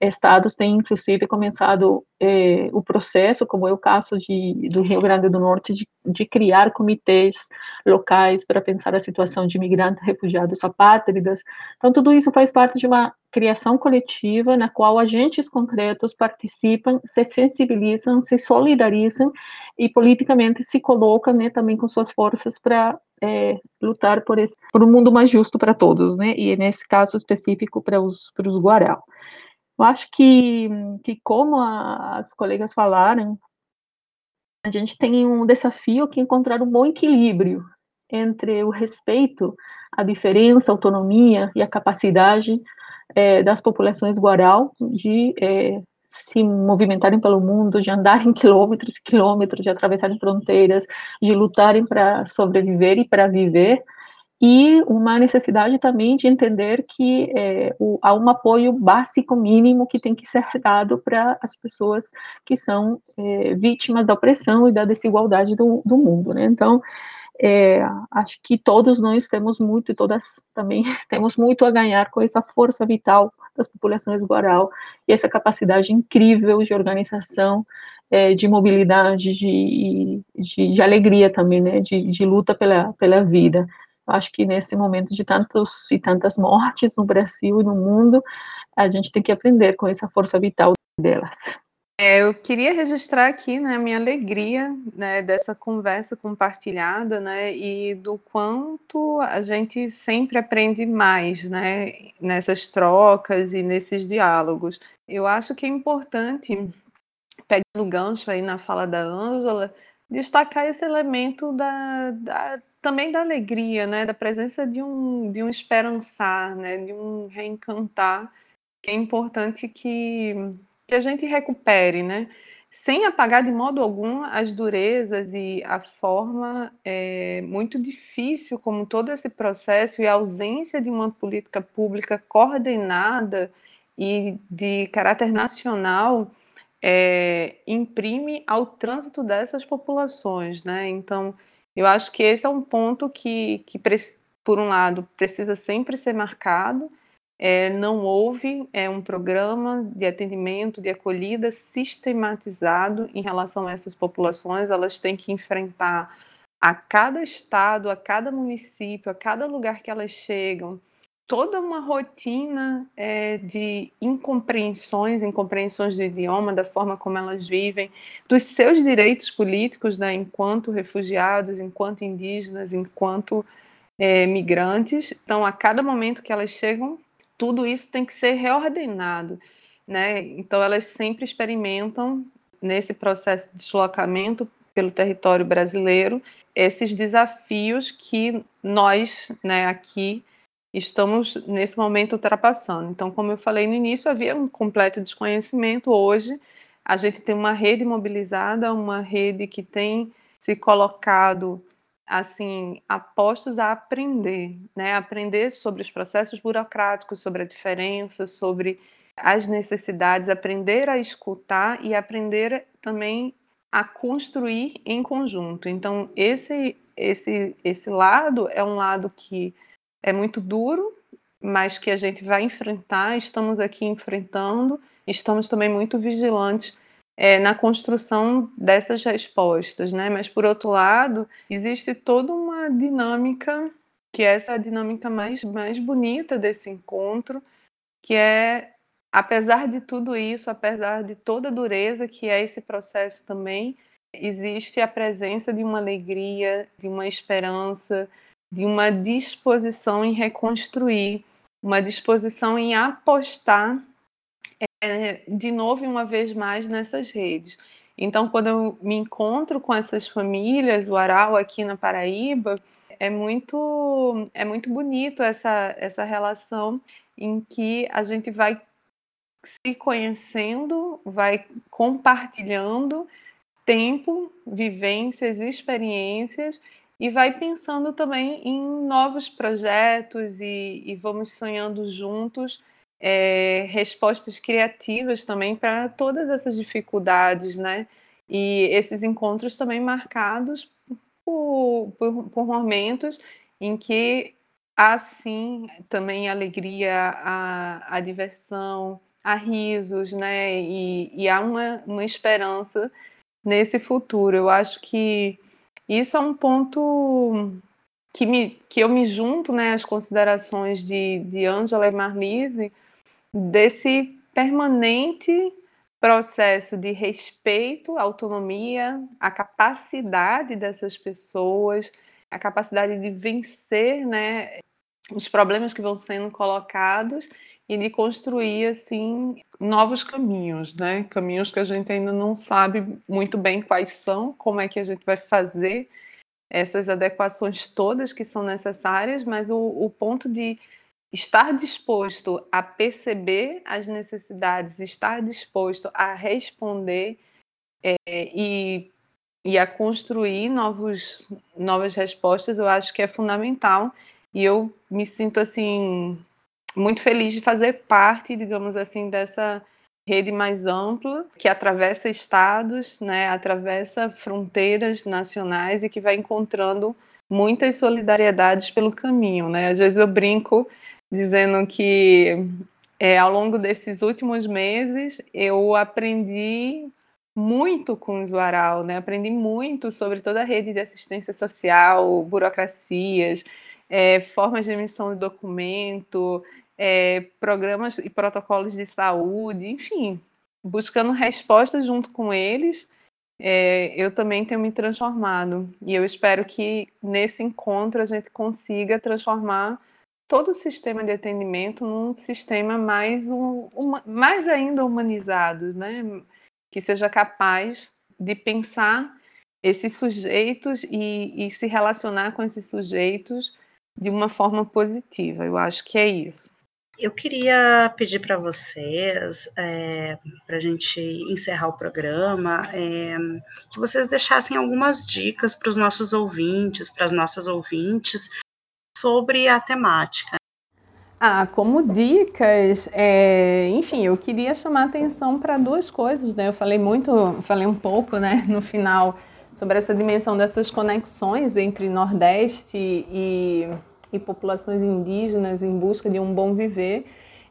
G: estados têm, inclusive, começado é, o processo, como é o caso de, do Rio Grande do Norte, de, de criar comitês locais para pensar a situação de imigrantes, refugiados, apátridas. Então, tudo isso faz parte de uma criação coletiva na qual agentes concretos participam, se sensibilizam, se solidarizam e politicamente se colocam né, também com suas forças para é, lutar por, esse, por um mundo mais justo para todos, né, e nesse caso específico para os, para os Guarau. Eu acho que, que como a, as colegas falaram, a gente tem um desafio que encontrar um bom equilíbrio entre o respeito à diferença, autonomia e a capacidade é, das populações guaral de é, se movimentarem pelo mundo, de andarem <laughs> quilômetros e quilômetros, de atravessarem fronteiras, de lutarem para sobreviver e para viver, e uma necessidade também de entender que é, o, há um apoio básico mínimo que tem que ser dado para as pessoas que são é, vítimas da opressão e da desigualdade do, do mundo, né? Então, é, acho que todos nós temos muito, e todas também <laughs> temos muito a ganhar com essa força vital das populações guaral e essa capacidade incrível de organização, é, de mobilidade, de, de, de, alegria também, né, de, de luta pela, pela vida. Acho que nesse momento de tantos e tantas mortes no Brasil e no mundo, a gente tem que aprender com essa força vital delas.
H: É, eu queria registrar aqui né, a minha alegria né, dessa conversa compartilhada né, e do quanto a gente sempre aprende mais né, nessas trocas e nesses diálogos. Eu acho que é importante, pegando gancho aí na fala da Ângela, destacar esse elemento da, da, também da alegria, né, da presença de um, de um esperançar, né, de um reencantar, que é importante que que a gente recupere, né? Sem apagar de modo algum as durezas e a forma é, muito difícil como todo esse processo e a ausência de uma política pública coordenada e de caráter nacional é, imprime ao trânsito dessas populações, né? Então, eu acho que esse é um ponto que, que por um lado, precisa sempre ser marcado, é, não houve é, um programa de atendimento, de acolhida sistematizado em relação a essas populações. Elas têm que enfrentar a cada estado, a cada município, a cada lugar que elas chegam, toda uma rotina é, de incompreensões, incompreensões de idioma, da forma como elas vivem, dos seus direitos políticos, né, enquanto refugiados, enquanto indígenas, enquanto é, migrantes. Então, a cada momento que elas chegam, tudo isso tem que ser reordenado, né? Então elas sempre experimentam nesse processo de deslocamento pelo território brasileiro esses desafios que nós, né, aqui estamos nesse momento ultrapassando. Então, como eu falei no início, havia um completo desconhecimento. Hoje, a gente tem uma rede mobilizada, uma rede que tem se colocado assim, apostos a aprender, né? Aprender sobre os processos burocráticos, sobre a diferença, sobre as necessidades, aprender a escutar e aprender também a construir em conjunto. Então, esse esse esse lado é um lado que é muito duro, mas que a gente vai enfrentar, estamos aqui enfrentando, estamos também muito vigilantes é, na construção dessas respostas, né? Mas por outro lado, existe toda uma dinâmica que é essa dinâmica mais mais bonita desse encontro, que é apesar de tudo isso, apesar de toda a dureza que é esse processo também, existe a presença de uma alegria, de uma esperança, de uma disposição em reconstruir, uma disposição em apostar é, de novo e uma vez mais nessas redes. Então, quando eu me encontro com essas famílias, o Aral aqui na Paraíba, é muito é muito bonito essa essa relação em que a gente vai se conhecendo, vai compartilhando tempo, vivências, experiências e vai pensando também em novos projetos e, e vamos sonhando juntos é, respostas criativas também para todas essas dificuldades, né? E esses encontros também marcados por, por, por momentos em que há sim também alegria, a, a diversão, há risos, né? E, e há uma, uma esperança nesse futuro. Eu acho que isso é um ponto que, me, que eu me junto né, às considerações de, de Angela e Marlise desse permanente processo de respeito, autonomia, a capacidade dessas pessoas, a capacidade de vencer né, os problemas que vão sendo colocados e de construir assim novos caminhos, né? Caminhos que a gente ainda não sabe muito bem quais são, como é que a gente vai fazer essas adequações todas que são necessárias, mas o, o ponto de estar disposto a perceber as necessidades, estar disposto a responder é, e, e a construir novos, novas respostas, eu acho que é fundamental. E eu me sinto assim muito feliz de fazer parte, digamos assim, dessa rede mais ampla que atravessa estados, né, atravessa fronteiras nacionais e que vai encontrando muitas solidariedades pelo caminho, né? Às vezes eu brinco dizendo que é, ao longo desses últimos meses eu aprendi muito com o Zuaral, né? Aprendi muito sobre toda a rede de assistência social, burocracias, é, formas de emissão de documento, é, programas e protocolos de saúde, enfim, buscando respostas junto com eles, é, eu também tenho me transformado. E eu espero que nesse encontro a gente consiga transformar todo o sistema de atendimento num sistema mais, um, uma, mais ainda humanizado, né? que seja capaz de pensar esses sujeitos e, e se relacionar com esses sujeitos de uma forma positiva. Eu acho que é isso.
E: Eu queria pedir para vocês, é, para a gente encerrar o programa, é, que vocês deixassem algumas dicas para os nossos ouvintes, para as nossas ouvintes, sobre a temática.
H: Ah, como dicas, é, enfim, eu queria chamar atenção para duas coisas, né? Eu falei muito, falei um pouco, né, no final sobre essa dimensão dessas conexões entre Nordeste e e populações indígenas em busca de um bom viver.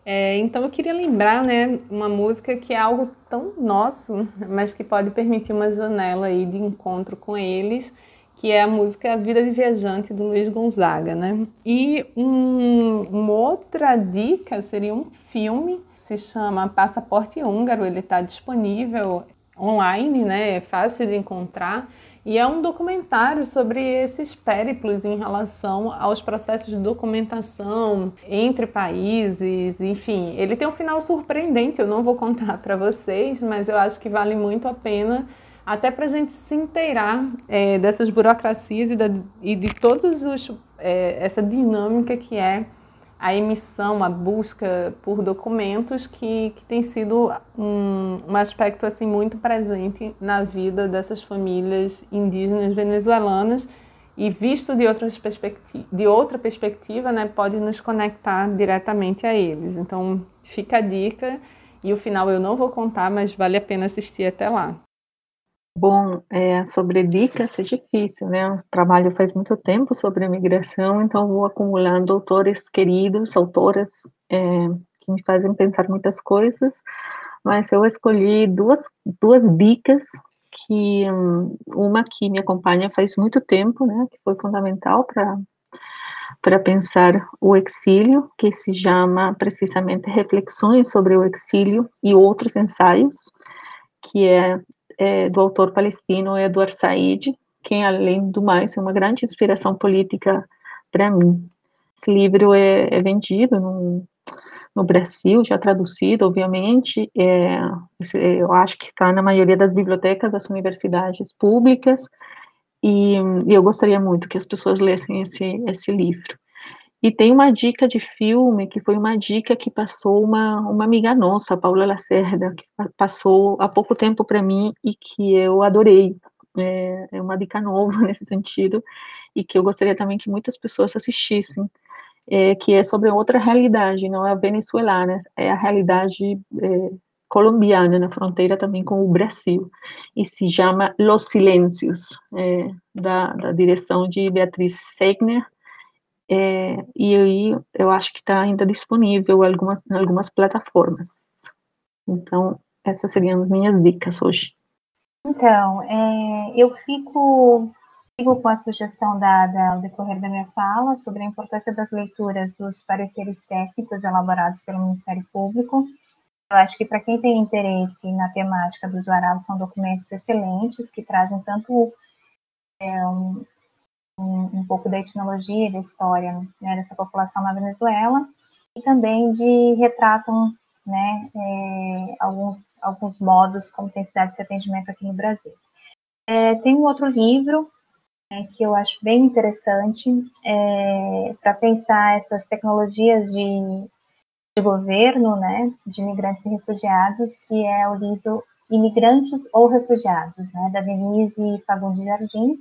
H: É, então eu queria lembrar, né, uma música que é algo tão nosso, <laughs> mas que pode permitir uma janela aí de encontro com eles, que é a música Vida de Viajante do Luiz Gonzaga, né? E um, uma outra dica seria um filme, se chama Passaporte Húngaro, ele está disponível online, né? É fácil de encontrar. E é um documentário sobre esses périplos em relação aos processos de documentação entre países, enfim. Ele tem um final surpreendente, eu não vou contar <laughs> para vocês, mas eu acho que vale muito a pena, até para a gente se inteirar é, dessas burocracias e, da, e de toda é, essa dinâmica que é a emissão, a busca por documentos que, que tem sido um, um aspecto assim muito presente na vida dessas famílias indígenas venezuelanas e visto de, outras de outra perspectiva, né, pode nos conectar diretamente a eles. Então fica a dica e o final eu não vou contar, mas vale a pena assistir até lá.
G: Bom, é, sobre dicas é difícil, né? Eu trabalho faz muito tempo sobre imigração, então vou acumulando autores queridos, autoras é, que me fazem pensar muitas coisas, mas eu escolhi duas, duas dicas que uma que me acompanha faz muito tempo, né? Que foi fundamental para para pensar o exílio, que se chama precisamente Reflexões sobre o Exílio e Outros Ensaios, que é, é do autor palestino Edward Said, que, além do mais, é uma grande inspiração política para mim. Esse livro é, é vendido no, no, Brasil, já traduzido, obviamente. É, eu acho que está na maioria das bibliotecas das universidades públicas. E, e, eu gostaria muito que as pessoas lessem esse, esse livro. E tem uma dica de filme, que foi uma dica que passou uma, uma amiga nossa, Paula Lacerda, que passou há pouco tempo para mim e que eu adorei. É, é uma dica nova <laughs> nesse sentido, e que eu gostaria também que muitas pessoas assistissem é, que é sobre outra realidade, não é a venezuelana, é a realidade é, colombiana, na fronteira também com o Brasil, e se chama Los Silêncios, é, da, da, direção de Beatriz Segner, é, e aí eu acho que está ainda disponível algumas, em algumas plataformas. Então, essas seriam as minhas dicas hoje.
F: Então, é, eu fico Sigo com a sugestão dada ao decorrer da minha fala sobre a importância das leituras dos pareceres técnicos elaborados pelo Ministério Público. Eu acho que para quem tem interesse na temática dos varais, são documentos excelentes que trazem tanto é, um, um, pouco da etnologia e da história né, dessa população na Venezuela e também de retratam né, é, alguns, alguns modos como tem cidade de atendimento aqui no Brasil. É, tem um outro livro é, que eu acho bem interessante é, para pensar essas tecnologias de, de governo, né, de imigrantes e refugiados, que é o livro Imigrantes ou Refugiados, né, da Denise Fagundes Jardim,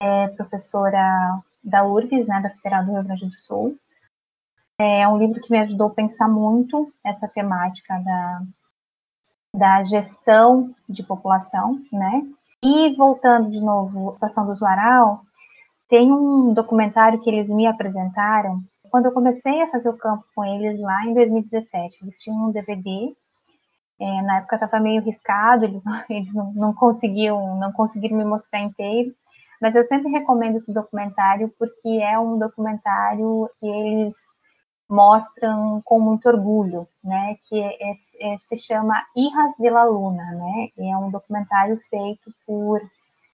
F: é, professora da URGS, né, da Federal do Rio Grande do Sul. É um livro que me ajudou a pensar muito essa temática da, da gestão de população, né, e voltando de novo à situação do Zuaral, tem um documentário que eles me apresentaram quando eu comecei a fazer o campo com eles lá em 2017. Eles tinham um DVD, é, na época estava meio riscado, eles, não, <laughs> eles não, não, conseguiam, não conseguiram me mostrar inteiro, mas eu sempre recomendo esse documentário porque é um documentário que eles mostram com muito orgulho, né, que é, é, se chama Hijas de la Luna, né, e é um documentário feito por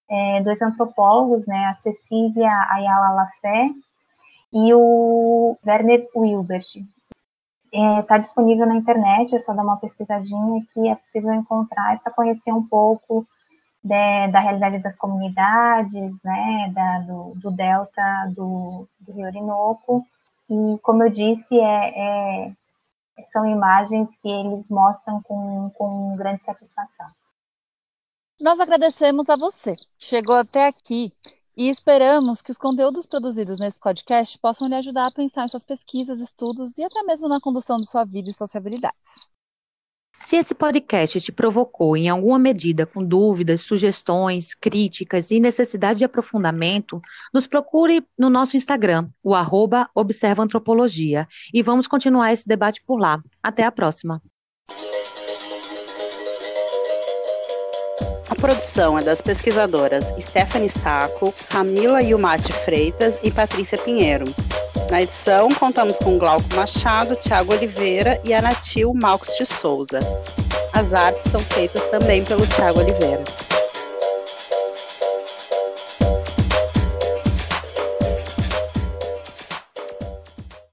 F: é, dois antropólogos, né, a Cecília Ayala Lafé e o Werner Wilbert. Está é, disponível na internet, é só dar uma pesquisadinha que é possível encontrar para conhecer um pouco de, da realidade das comunidades, né, da, do, do delta do, do Rio Orinoco, e, como eu disse, é, é, são imagens que eles mostram com, com grande satisfação.
C: Nós agradecemos a você. Chegou até aqui e esperamos que os conteúdos produzidos nesse podcast possam lhe ajudar a pensar em suas pesquisas, estudos e até mesmo na condução de sua vida e sociabilidades.
D: Se esse podcast te provocou em alguma medida com dúvidas, sugestões, críticas e necessidade de aprofundamento, nos procure no nosso Instagram, o arroba Observa Antropologia, e vamos continuar esse debate por lá. Até a próxima!
E: A produção é das pesquisadoras Stephanie Saco, Camila Yumati Freitas e Patrícia Pinheiro. Na edição, contamos com Glauco Machado, Tiago Oliveira e a Natil Malcos de Souza. As artes são feitas também pelo Tiago Oliveira.